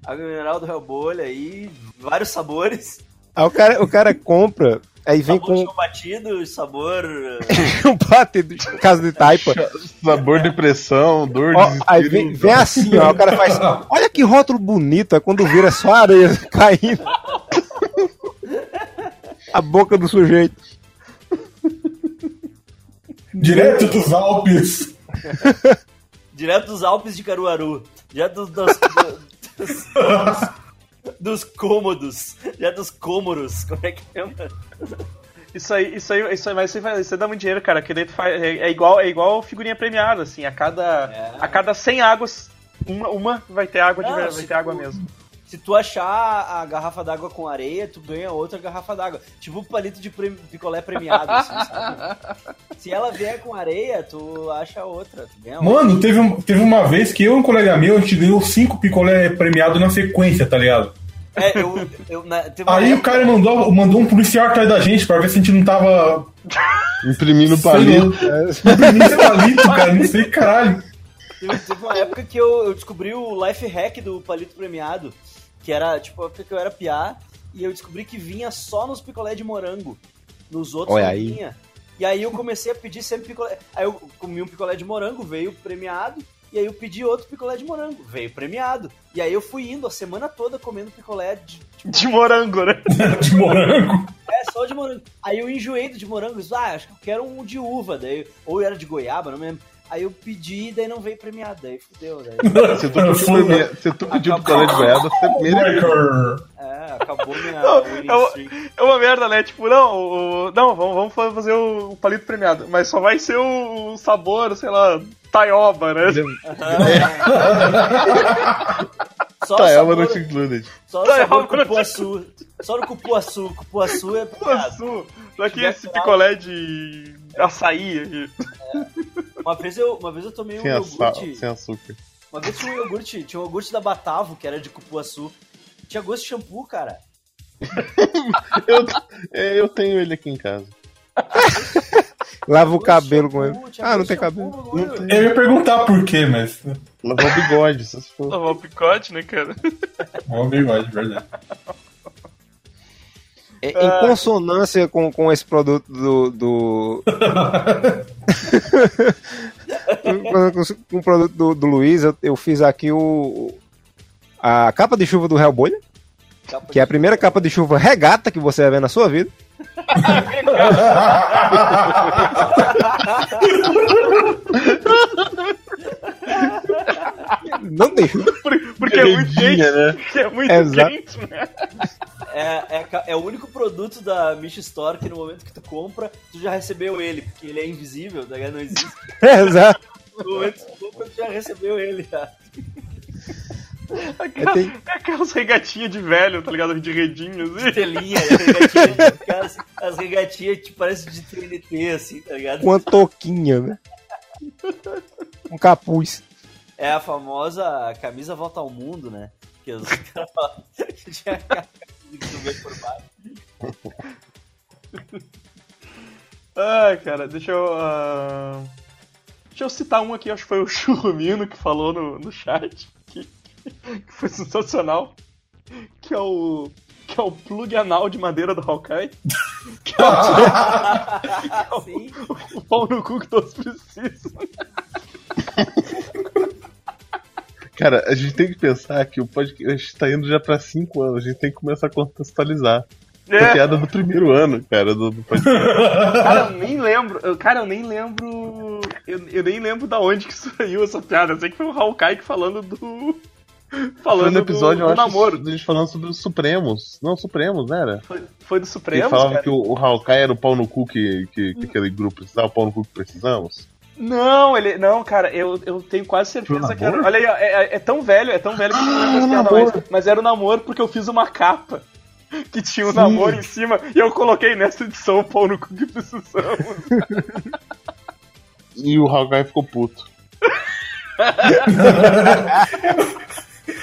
Água mineral do Hellbolha aí, vários sabores. Aí o cara, o cara compra, aí vem sabor com batido, sabor. [LAUGHS] um bate de casa de taipa. Sabor, depressão, dor, Ó, desespero. aí vem, vem assim, ó. O cara faz. Olha que rótulo bonito, aí quando vira só areia [LAUGHS] caindo. A boca do sujeito. Direto dos Alpes. Direto dos Alpes de Caruaru. Direto dos. dos, dos, dos, dos cômodos. Direto dos cômoros. Como é que chama? Isso aí, isso aí, isso aí, mas isso aí, vai- isso aí dá muito dinheiro, cara. Que daí tu faz, é, é igual, é igual figurinha premiada, assim. A cada, É. a cada 100 águas, uma, uma vai ter água de Não, vai ter água tu- mesmo. Se tu achar a garrafa d'água com areia, tu ganha outra garrafa d'água. Tipo um palito de pre- picolé premiado, assim, sabe? [LAUGHS] Se ela vier com areia, tu acha outra. Tu ganha outra. Mano, teve, um- teve uma vez que eu e um colega meu, a gente ganhou cinco picolé premiados na sequência, tá ligado? É, eu. eu na, teve uma Aí o época- cara mandou, mandou um policial atrás da gente pra ver se a gente não tava Imprimindo palito. imprimindo palito, cara. Não sei, caralho. Teve, teve uma época que eu, eu descobri o life hack do palito premiado, que era, tipo, a época que eu era piá, e eu descobri que vinha só nos picolé de morango. Nos outros Olha não aí. vinha. E aí eu comecei a pedir sempre picolé. Aí eu comi um picolé de morango, veio premiado, e aí eu pedi outro picolé de morango, veio premiado. E aí eu fui indo a semana toda comendo picolé de, tipo, De morango, né? [LAUGHS] De morango. é, só de morango. Aí eu enjoei do de morango, disse, ah, acho que eu quero um de uva, daí, ou era de goiaba, não me lembro. Aí eu pedi, daí não veio premiado, daí fudeu, daí. [LAUGHS] Se tu pediu, prime- se tu pediu picolé de goiaba, você primeiro. Michael. É, acabou minha Não, eu- streak. É uma merda, né? Tipo, não, o- não, vamos, vamos fazer o, o palito premiado, mas só vai ser o, sabor, sei lá, taioba, né? Só Tá, o é sabor, uma not included. só o Tá, é uma cupuaçu. Só no cupuaçu. Cupuaçu é premiado. Açu, só que esse picolé de açaí aqui. Uma vez eu, uma vez eu tomei um Sem, iogurte. sem açúcar. Uma vez tinha um iogurte, tinha um iogurte da Batavo, que era de cupuaçu. Tinha gosto de shampoo, cara. [LAUGHS] Eu, é, eu tenho ele aqui em casa. [LAUGHS] Lava o cabelo com ele. Ah, não tem cabelo. Eu ia perguntar por quê, mas. Lavar o bigode, se for. Lavar o picote, né, cara? É um bigode, verdade. É, em consonância com, com esse produto do. do... [LAUGHS] com, com o produto do, do Luiz, eu, eu fiz aqui o. A capa de chuva do Hellboy, Capa que é a primeira capa de chuva regata que você vai ver na sua vida. [LAUGHS] Não tem [LAUGHS] Porque é muito quente, né? porque é muito Exato. quente, né? É, é, é o único produto da Mish Store que no momento que tu compra, tu já recebeu ele, porque ele é invisível, tá? Não existe. [LAUGHS] Exato. No momento que tu compra, tu já recebeu ele. já. Aquela- tem- é Aquelas regatinhas de velho, tá ligado? De redinhos. assim. Telinha, as regatinhas, cara, assim, as regatinhas que parecem de TNT, assim, tá ligado? Com uma touquinha, né? Um capuz. É a famosa camisa volta ao mundo, né? Que os [LAUGHS] caras falam que tinha camisa por baixo. Ai, cara, deixa eu. ah, Deixa eu citar um aqui, acho que foi o [LAUGHS] Churrumino que falou no, no chat, que, que foi sensacional. Que é o. Que é o plug anal de madeira do Hawkeye. Que é o, [LAUGHS] que é o, o pau no cu que todos precisam. Cara, a gente tem que pensar que o podcast tá indo já pra 5 anos. A gente tem que começar a contextualizar. É. A piada do primeiro ano, cara, do, do podcast. [LAUGHS] Cara, eu nem lembro. eu- Cara, eu nem lembro. Eu, eu nem lembro da onde que [LAUGHS] saiu essa piada. Eu sei que foi o Hawkeye falando do. [LAUGHS] Foi Falando no episódio, do, do namoro. a gente falando sobre os Supremos. Não, Supremos, não era? Foi, foi do Ele Supremo? falava cara? que o, o Hawkeye era o pau no cu que, que, que aquele grupo precisava, o pau no cu que precisamos. Não, ele. Não, cara, eu, eu tenho quase certeza que era. Olha aí, ó, é, é- é tão velho, é tão velho que eu não lembro Ah, piada namoro. mais. Mas era o namoro porque eu fiz uma capa. [LAUGHS] Que tinha o namoro em cima e eu coloquei nessa edição o pau no cu que precisamos. [LAUGHS] E o Hawkeye ficou puto.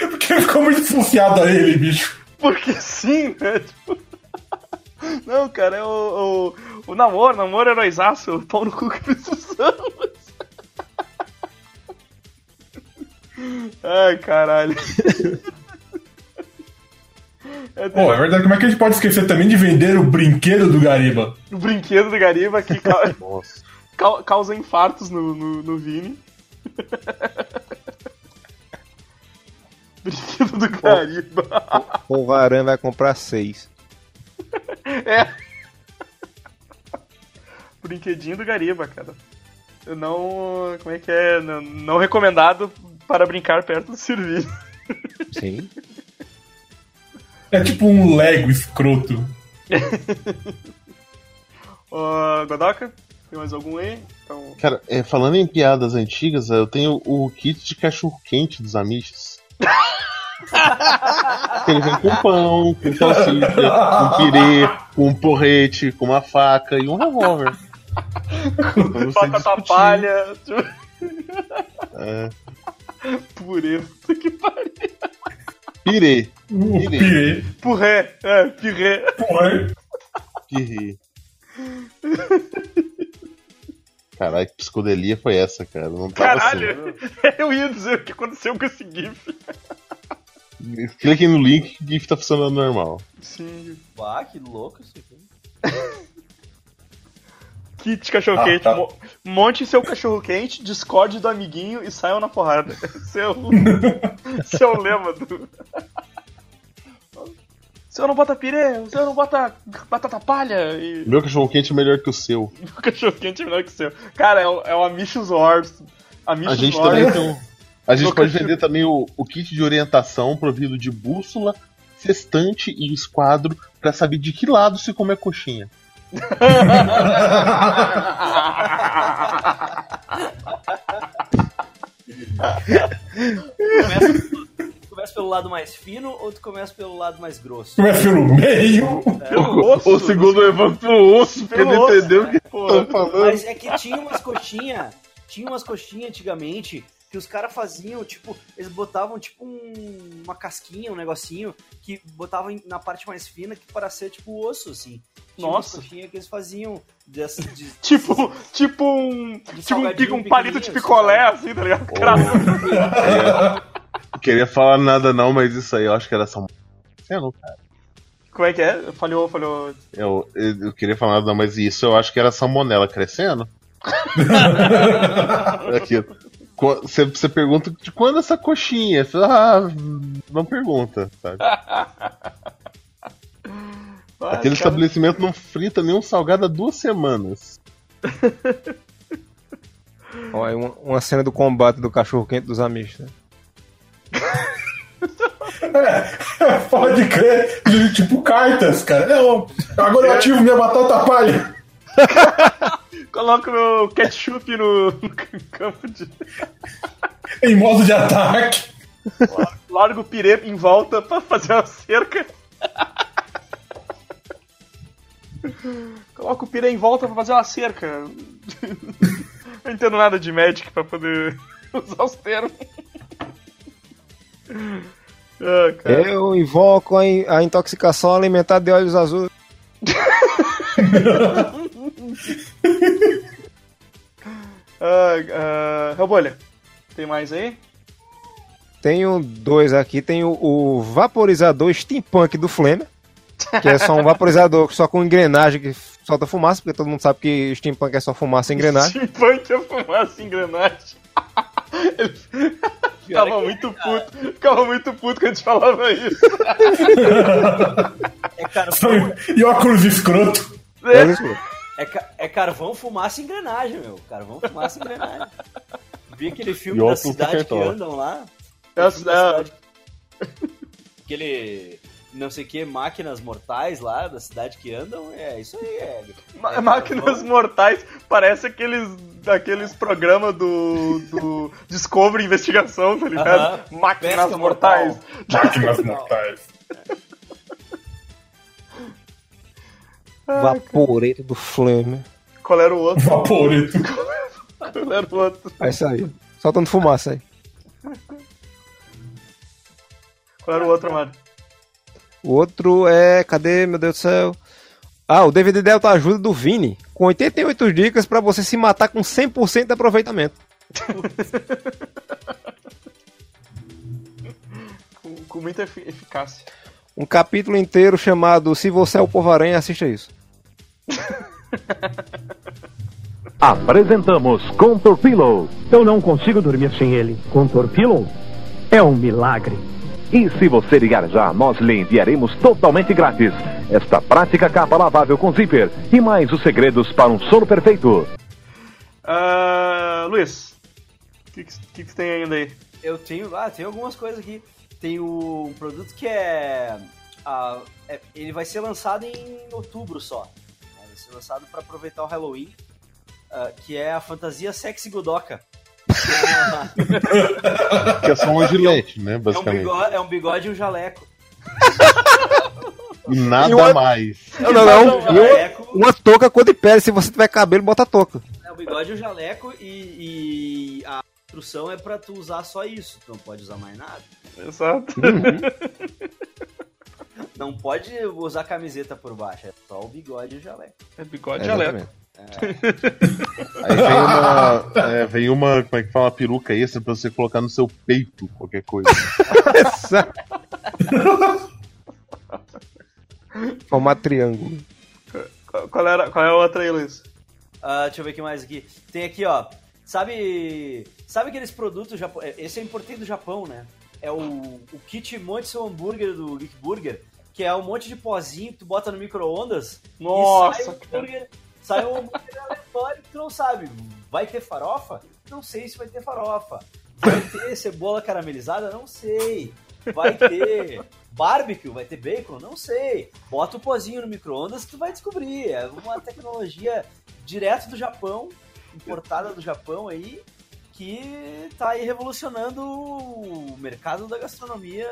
Porque ficou muito desconfiado a ele, bicho. Porque sim, né? Tipo... [LAUGHS] Não, cara, é o, o, o namoro, namoro heróizaço, o pau no cu que precisamos. Ai, caralho. É, Pô, é verdade, como é que a gente pode esquecer também de vender o brinquedo do Gariba? O brinquedo do Gariba que ca- [LAUGHS] causa infartos no, no, no Vini. [LAUGHS] brinquedo do Gariba. O Varan vai comprar seis. [LAUGHS] É. Brinquedinho do Gariba, cara. Não. Como é que é? Não, não recomendado para brincar perto do serviço. [LAUGHS] Sim. É tipo um Lego escroto. [LAUGHS] Ô, Godoka, tem mais algum aí? Então, Cara, é, falando em piadas antigas, eu tenho o kit de cachorro quente dos Amish. [LAUGHS] Ele vem com pão, com salsicha, com pirê, com um porrete, com uma faca e um revólver. Pra você batata discutir. palha. É, Purê. Puta que pariu. pirê. Pirê. pirê. É, pirê. Pirê. Caralho, que psicodelia foi essa, cara? Não tava Caralho. [LAUGHS] Eu ia dizer o que aconteceu com esse GIF. assim. Clique no link que o GIF tá funcionando normal. Sim. Ah, que louco isso aqui. [LAUGHS] Kit cachorro quente. Ah, tá. Mo- Monte seu cachorro quente, discorde do amiguinho e saiam na porrada. É o lema do. O senhor não bota pirê, o senhor não bota batata palha e Meu cachorro quente é melhor que o seu. [LAUGHS] o cachorro quente é melhor que o seu. Cara, é o, é o Amichos Wars. Amichos A gente Wars. também tem um- A gente Meu pode cachorro- vender também o, o kit de orientação provido de bússola, sextante e esquadro pra saber de que lado se come a coxinha. Começa, tu começa pelo lado mais fino ou tu começa pelo lado mais grosso? Começa pelo meio. Pelo osso, o segundo levanta pro osso, porque Pelo ele entendeu o que Pô, estão falando. Mas é que tinha umas coxinhas, tinha umas coxinhas antigamente que os caras faziam, tipo, eles botavam tipo um- uma casquinha, um negocinho, que botavam na parte mais fina que para ser tipo osso, assim. Tinha Nossa. que eles faziam dessa, de, [LAUGHS] Tipo, tipo um. Tipo um, salgadinho um palito de pequenininho, picolé, assim, assim, tá ligado? Não [LAUGHS] queria falar nada não, mas isso aí eu acho que era só. Sei não, cara. Como é que é? Falhou, falhou. Eu, eu, eu queria falar nada não, mas isso eu acho que era salmonela crescendo. [LAUGHS] Aqui. Você, você pergunta de quando essa coxinha? Ah, não pergunta, sabe? [LAUGHS] Ah, Aquele cara, estabelecimento não frita nenhum salgado há duas semanas. [LAUGHS] É uma, uma cena do combate do cachorro quente dos Amish, né? [LAUGHS] Pode crer. Tipo cartas, cara. Não, agora eu ativo minha batata palha. Coloca o ketchup no, [LAUGHS] no campo de. Em modo de ataque. Larga o pirê em volta pra fazer uma cerca. Coloca o pirê em volta pra fazer uma cerca. [LAUGHS] Não entendo nada de Magic pra poder [LAUGHS] usar os termos. Ah. Eu invoco a, in- a intoxicação alimentar de olhos azuis. Ah, ah, Rebolha, tem mais aí? Tenho dois aqui. Tem o, o vaporizador steampunk do Flamer, que é só um vaporizador só com engrenagem que solta fumaça, porque todo mundo sabe que steampunk é só fumaça e engrenagem. Steampunk é fumaça engrenagem. Ele [LAUGHS] ficava muito puto. Ficava muito puto quando a gente falava isso. É carvão, E óculos escroto. É isso. É, é carvão, fumaça e engrenagem, meu. Carvão, fumaça e engrenagem. [LAUGHS] Vi aquele filme da cidade que andam lá. É, da é. cidade- Aquele. Não sei o que, máquinas mortais lá da cidade que andam. É isso aí, é. Ma- é Máquinas carvão. mortais parece aqueles daqueles programas do, do [LAUGHS] Discovery Investigação, tá ligado? Aham. Máquinas Pesca mortais. Máquinas mortais. Vaporeto do Flamer. Qual era o outro? Vaporeto. Qual era o outro? É isso aí. Soltando fumaça aí. Qual era o outro, mano? O outro é. Cadê, meu Deus do céu? Ah, o DVD Delta Ajuda do Vini, com 88 dicas pra você se matar com 100% de aproveitamento. [LAUGHS] Com, com muita efi- eficácia. Um capítulo inteiro chamado Se Você é o Povo-Aranha, assista isso. [LAUGHS] Apresentamos Contour Pillow. Eu não consigo dormir sem ele. Contour Pillow é um milagre. E se você ligar já, nós lhe enviaremos totalmente grátis esta prática capa lavável com zíper e mais os segredos para um sono perfeito. Ah, Luiz, o que, que, que que tem ainda aí? Eu tenho. Ah, tem algumas coisas aqui. Tem o, um produto que é, ah, é- Ele vai ser lançado em outubro só. Vai ser lançado para aproveitar o Halloween. ah, que é a fantasia sexy Godoka. [LAUGHS] Que é só uma gilete, né? É um, Basicamente. bigode, é um bigode e um jaleco. E nada E uma- mais. Não, não, não. Um E uma, jaleco, uma touca cor de pele. Se você tiver cabelo, bota touca. é um bigode e um jaleco e, e a instrução é pra tu usar só isso. Tu não pode usar mais nada. Exato. [LAUGHS] Não pode usar camiseta por baixo, é só o bigode e o jaleco. É bigode de alerta. Aí vem uma. é, vem uma. Como é que fala? Uma peruca extra pra você colocar no seu peito, qualquer coisa. [LAUGHS] Formato triângulo. Qual, era, qual é a outra aí, Luiz? Ah, deixa eu ver o que mais aqui. Tem aqui, ó. Sabe. Sabe aqueles produtos japo... é, Esse eu importei do Japão, né? É o, o kit Monte seu hambúrguer do Geek Burger, que é um monte de pozinho que tu bota no micro-ondas. Nossa, e sai um hambúrguer, sai um hambúrguer aleatório que tu não sabe. Vai ter farofa? Não sei se vai ter farofa. Vai ter [LAUGHS] cebola caramelizada? Não sei. Vai ter barbecue? Vai ter bacon? Não sei. Bota o pozinho no micro-ondas que tu vai descobrir. É uma tecnologia direto do Japão, importada do Japão aí, que tá aí revolucionando o mercado da gastronomia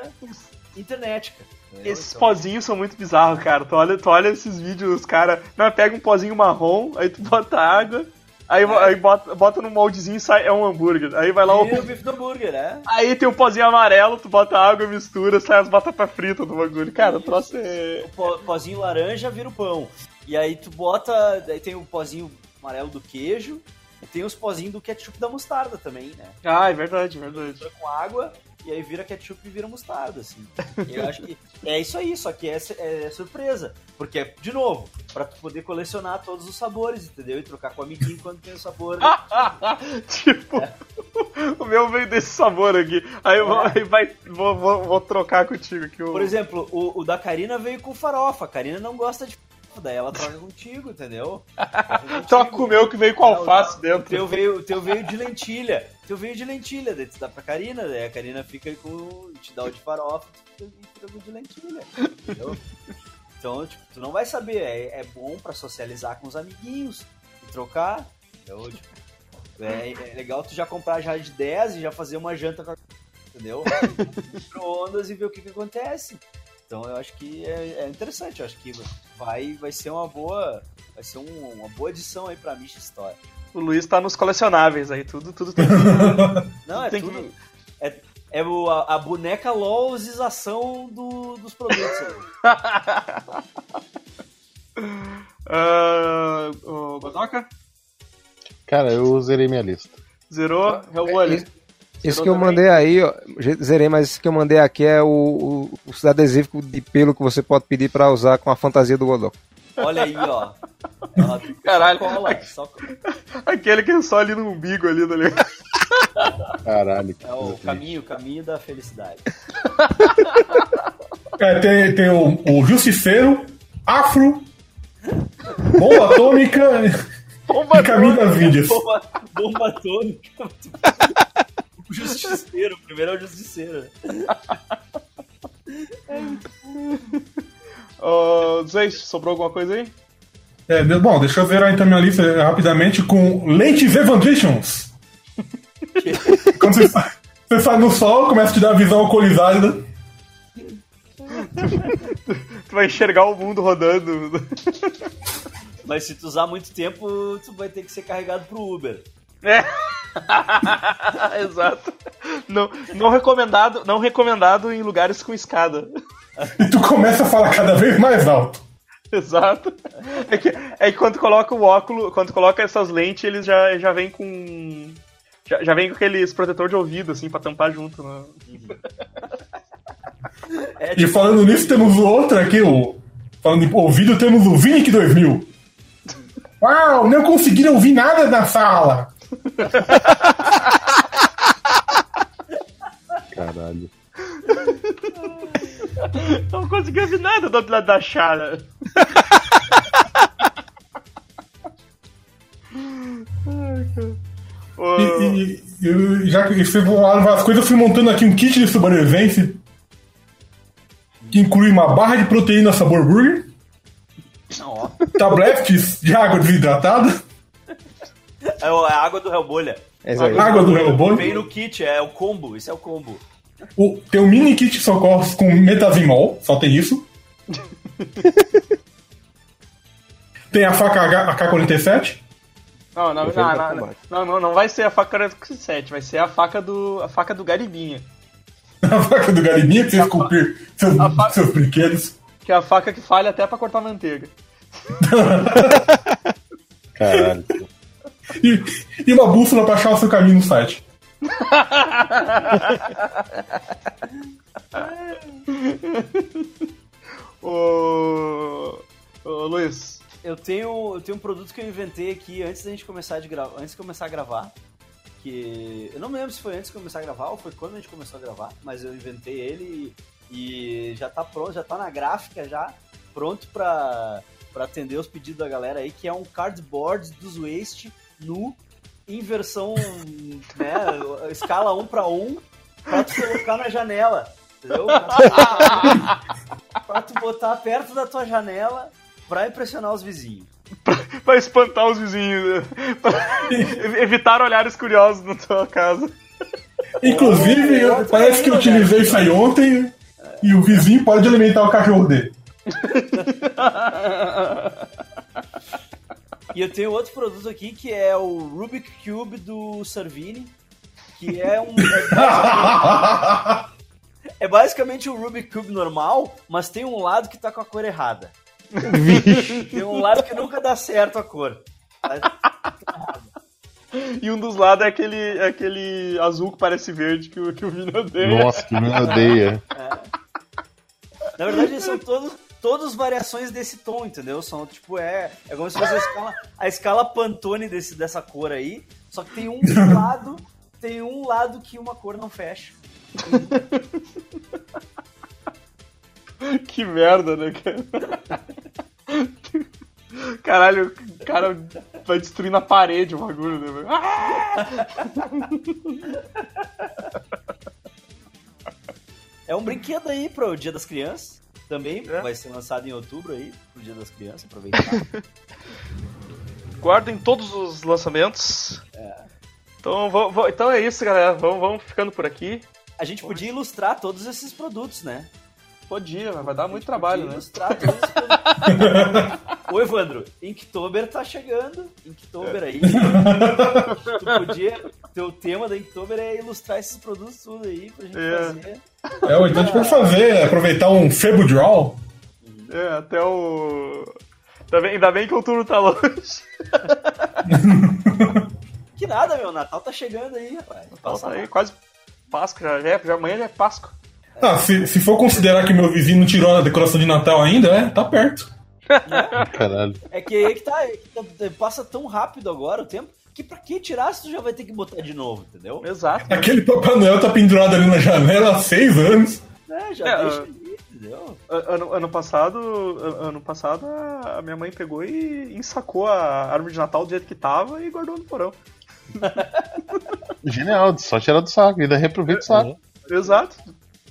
internética. entendeu? Esses Então, pozinhos são muito bizarros, cara. Tu olha, tu olha esses vídeos, os cara. Não, pega um pozinho marrom, aí tu [LAUGHS] bota água, aí, aí bota, bota no moldezinho e sai, é um hambúrguer. Aí vai lá o. E o bife do hambúrguer, né? Aí tem o pozinho amarelo, tu bota água, mistura, sai as batatas fritas do bagulho. Cara, o troço é. O po- pozinho laranja vira o pão. E aí tu bota. Daí tem o pozinho amarelo do queijo. E tem os pozinhos do ketchup da mostarda também, né? Ah, é verdade, é verdade. Com água e aí vira ketchup e vira mostarda, assim. Eu acho que é isso aí, só que é, é surpresa. Porque, de novo, pra tu poder colecionar todos os sabores, entendeu? E trocar com o amiguinho quando tem o sabor. [LAUGHS] tipo, o meu veio desse sabor aqui. Aí, eu vou, aí vai, vou, vou, vou trocar contigo aqui. O... Por exemplo, o, o da Karina veio com farofa. A Karina não gosta de daí ela troca contigo, entendeu? [LAUGHS] Troca com o meu que veio com alface O dentro. teu veio, o teu veio de lentilha. O teu veio de lentilha, daí tu dá pra Karina, daí a Karina fica com. te dá o de farofa, fica com o de lentilha. Entendeu? Então, tipo, tu não vai saber. É, é bom pra socializar com os amiguinhos e trocar. Entendeu? Tipo, é, é legal tu já comprar já de 10 e já fazer uma janta com a. Entendeu? Micro-ondas e ver o que, que acontece. Então eu acho que é, é interessante, eu acho que vai, vai ser uma boa. Vai ser um- uma boa edição aí pra Misha Story. O Luiz tá nos colecionáveis aí, tudo, tudo tem. [LAUGHS] Não, é Tem tudo. que- É, é o- a, a boneca LOLzização do, dos produtos. aí. [LAUGHS] O Godoka? Cara, eu zerei minha lista. Zerou? Hellboy. Esse, esse que eu mandei aí, ó, zerei, mas esse que eu mandei aqui é o, o, os adesivos de pelo que você pode pedir pra usar com a fantasia do Godok. Olha aí, ó. [LAUGHS] Caralho. cola, só. Aquele que é só ali no umbigo ali, tá ligado? Caralho. que É o caminho, o caminho da felicidade. [LAUGHS] É, tem, tem o, o Afro, Bomba Atômica [LAUGHS] Bomba e Caminho das Vídeos. Bomba, bomba atômica. O justiceiro, o primeiro é o justiceiro. [LAUGHS] Ô, Zeis, sobrou alguma coisa aí? É, bom, deixa eu zerar então minha lista rapidamente com Lentes Evandrations. [LAUGHS] Quando você sai, você sai no sol, começa a te dar uma visão alcoolizada. Tu vai enxergar o mundo rodando. Mas se tu usar muito tempo, tu vai ter que ser carregado pro Uber. É. [LAUGHS] Exato. Não, não recomendado, não recomendado em lugares com escada. E tu começa a falar cada vez mais alto. Exato. É que, é que quando tu coloca o óculos, quando coloca essas lentes, eles já, já vem com. Já, já vem com aqueles protetor de ouvido, assim, pra tampar junto. Né? É, E tipo, falando nisso, temos o outro aqui, o. Falando em ouvido, temos o Vinic 2000. [LAUGHS] Uau, não conseguiram ouvir nada na sala. Caralho. Não consegui ouvir nada do outro lado da chara. E, e- e- já que vocês falaram várias coisas, eu fui montando aqui um kit de sobrevivência que inclui uma barra de proteína sabor burger, ó, tabletes de água desidratada, é é a água do Hellbolha. Esse aí. água do Hellboy, Vem no kit, é o combo, esse é o combo. o- tem um mini kit de socorros com metazimol, só tem isso. [LAUGHS] tem a faca H- AK-47, Não, não, não, não, não, não, não, não vai ser a faca 47, vai ser a faca do, a faca do Garibinha. [LAUGHS] a faca do Garibinha, pra você esculpir seus, A faca- seus brinquedos. Que é a faca que falha até pra cortar manteiga. [LAUGHS] Caralho. E, e uma bússola pra achar o seu caminho no site. [LAUGHS] Ô, ô Luiz, Eu tenho, eu tenho um produto que eu inventei aqui antes da gente começar de gravar, antes de começar a gravar, que eu não me lembro se foi antes de começar a gravar ou foi quando a gente começou a gravar, mas eu inventei ele e, e já tá pronto, já tá na gráfica já, pronto pra, pra atender os pedidos da galera aí, que é um cardboard dos Waste nu em versão, né, escala 1 para 1, pra tu colocar na janela. Entendeu? Pra tu, pra tu botar perto da tua janela pra impressionar os vizinhos. pra espantar os vizinhos, né? pra evitar olhares curiosos na tua casa. Inclusive, eu- parece que eu utilizei isso aí ontem e o vizinho pode alimentar o cachorro dele. [LAUGHS] E eu tenho outro produto aqui que é o Rubik Cube do Servini, que é um. É basicamente [LAUGHS] o Rubik Cube normal, mas tem um lado que tá com a cor errada. tem um lado que nunca dá certo a cor. E um dos lados é aquele, é aquele azul que parece verde que o, que o Vini odeia. Nossa, que me odeia. Na verdade, eles são todos, todos variações desse tom, entendeu? São tipo, é, é como se fosse a escala, a escala Pantone desse, dessa cor aí, só que tem um [LAUGHS] lado, tem um lado que uma cor não fecha. Que merda, né, cara? Caralho, o cara vai destruindo a parede o bagulho, né, velho? É um brinquedo aí pro Dia das Crianças. Também É. vai ser lançado em outubro aí, pro Dia das Crianças, aproveitar. [LAUGHS] Guardem todos os lançamentos. Então, vou- vou- então é isso, galera. Vamos, vamos ficando por aqui. A gente podia ilustrar todos esses produtos, né? Podia, mas vai dar muito trabalho, Podia né? ilustrar todos esses produtos. [LAUGHS] Ô, Evandro, Inktober tá chegando. Inktober aí. tu podia. Teu tema da Inktober é ilustrar esses produtos tudo aí pra gente É. fazer. É, ou então a gente pode fazer, aproveitar um Febo Draw. É, até o. Ainda bem, ainda bem que o turno tá longe. [LAUGHS] Que nada, meu. Natal tá chegando aí, rapaz. Passa Tá aí, quase Páscoa, já, já, já amanhã já é Páscoa. Ah, se, se for considerar que meu vizinho não tirou a decoração de Natal ainda, é, tá perto. Caralho. É que aí que tá, é que tá- passa tão rápido agora o tempo que pra que tirar se tu já vai ter que botar de novo, entendeu? Exato. Aquele Papai Noel tá pendurado ali na janela há seis anos. É, já É, deixa ah, ali, entendeu? A- Ano, ano passado, a- ano passado a a minha mãe pegou e ensacou a árvore de Natal do jeito que tava e guardou no porão. Genial, só tirar do saco. Ainda reaproveita o saco. Exato.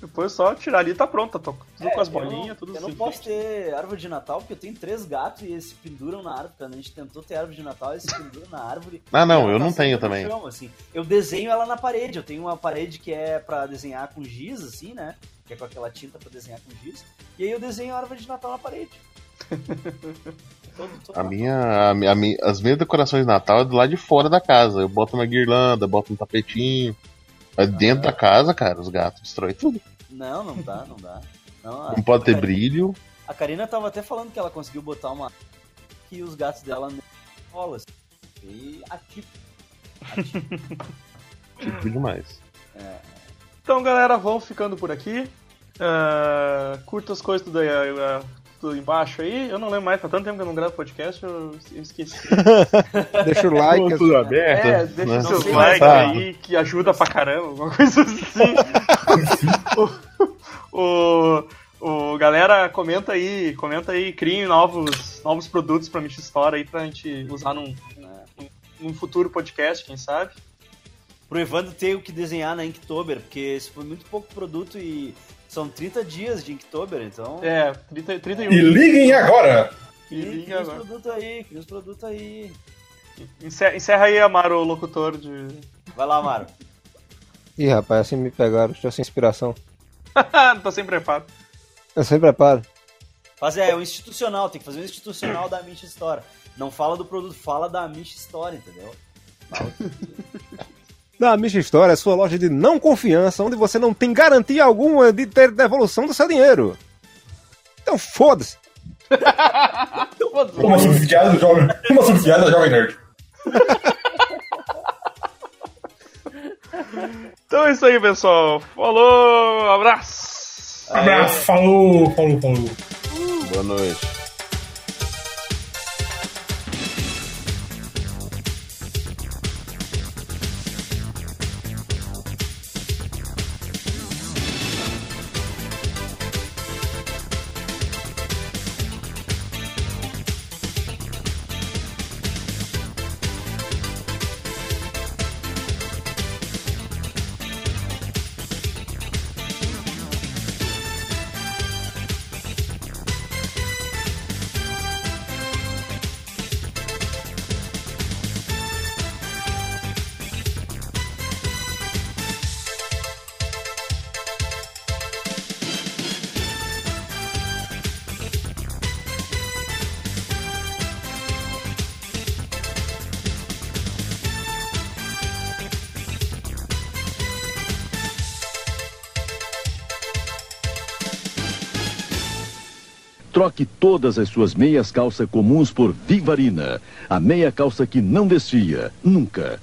Depois só tirar ali e tá pronto, tá tudo com as É, bolinhas, não- tudo Eu não posso ter árvore de Natal porque eu tenho três gatos e eles se penduram na árvore. Quando a gente tentou ter árvore de Natal, eles se penduram na árvore. [LAUGHS] Ah, não, eu tá não tenho também. chão, assim. Eu desenho ela na parede. Eu tenho uma parede que é pra desenhar com giz, assim, né? Que é com aquela tinta pra desenhar com giz. E aí eu desenho a árvore de Natal na parede. [LAUGHS] Todo- todo A minha, a minha- a minha- as minhas decorações de Natal é do lado de fora da casa. Eu boto uma guirlanda, boto um tapetinho. Mas dentro da casa, cara, os gatos destroem tudo. Não, não dá, não dá. Não, a- Não pode ter Karina- brilho. A Karina tava até falando que ela conseguiu botar uma. que os gatos dela assim. E ativo. Tipo demais. Então, galera, vamos ficando por aqui. Ah, curta as coisas tudo aí, tudo embaixo aí. Eu não lembro mais, faz tanto tempo que eu não gravo podcast, eu esqueci. [LAUGHS] Deixa o like. Tudo aberto. É, deixa né? o seu like Tá. aí, que ajuda pra caramba, alguma coisa assim. [LAUGHS] o, o, o- galera, comenta aí, comenta aí, criem novos, novos produtos pra Mitch Store aí pra gente usar num, num, num futuro podcast, quem sabe. Pro Evandro ter o que desenhar na Inktober, porque esse foi muito pouco produto e são 30 dias de Inktober, então. É, 30, 31. E liguem agora! E Cria, liga cria os agora. produtos aí, cria os produtos aí. Encerra, encerra aí, Amaro, o locutor de. Vai lá, Maro. Ih, rapaz, assim me pegaram. Estou sem inspiração. [LAUGHS] Tô sem preparo. Eu sempre preparo. Faz é, o institucional, tem que fazer o institucional da Mish Store. Não fala do produto, fala da Mish Store, entendeu? Fala [LAUGHS] Na Misha História, sua loja de não confiança, onde você não tem garantia alguma de ter devolução do seu dinheiro. Então foda-se. Uma subsidiada do Jovem, uma subsidiada da Jovem Nerd. Então é isso aí, pessoal. Falou, abraço. Abraço, falou, falou, falou. Boa noite. Troque todas as suas meias calça comuns por Vivarina. A meia calça que não desfia, nunca.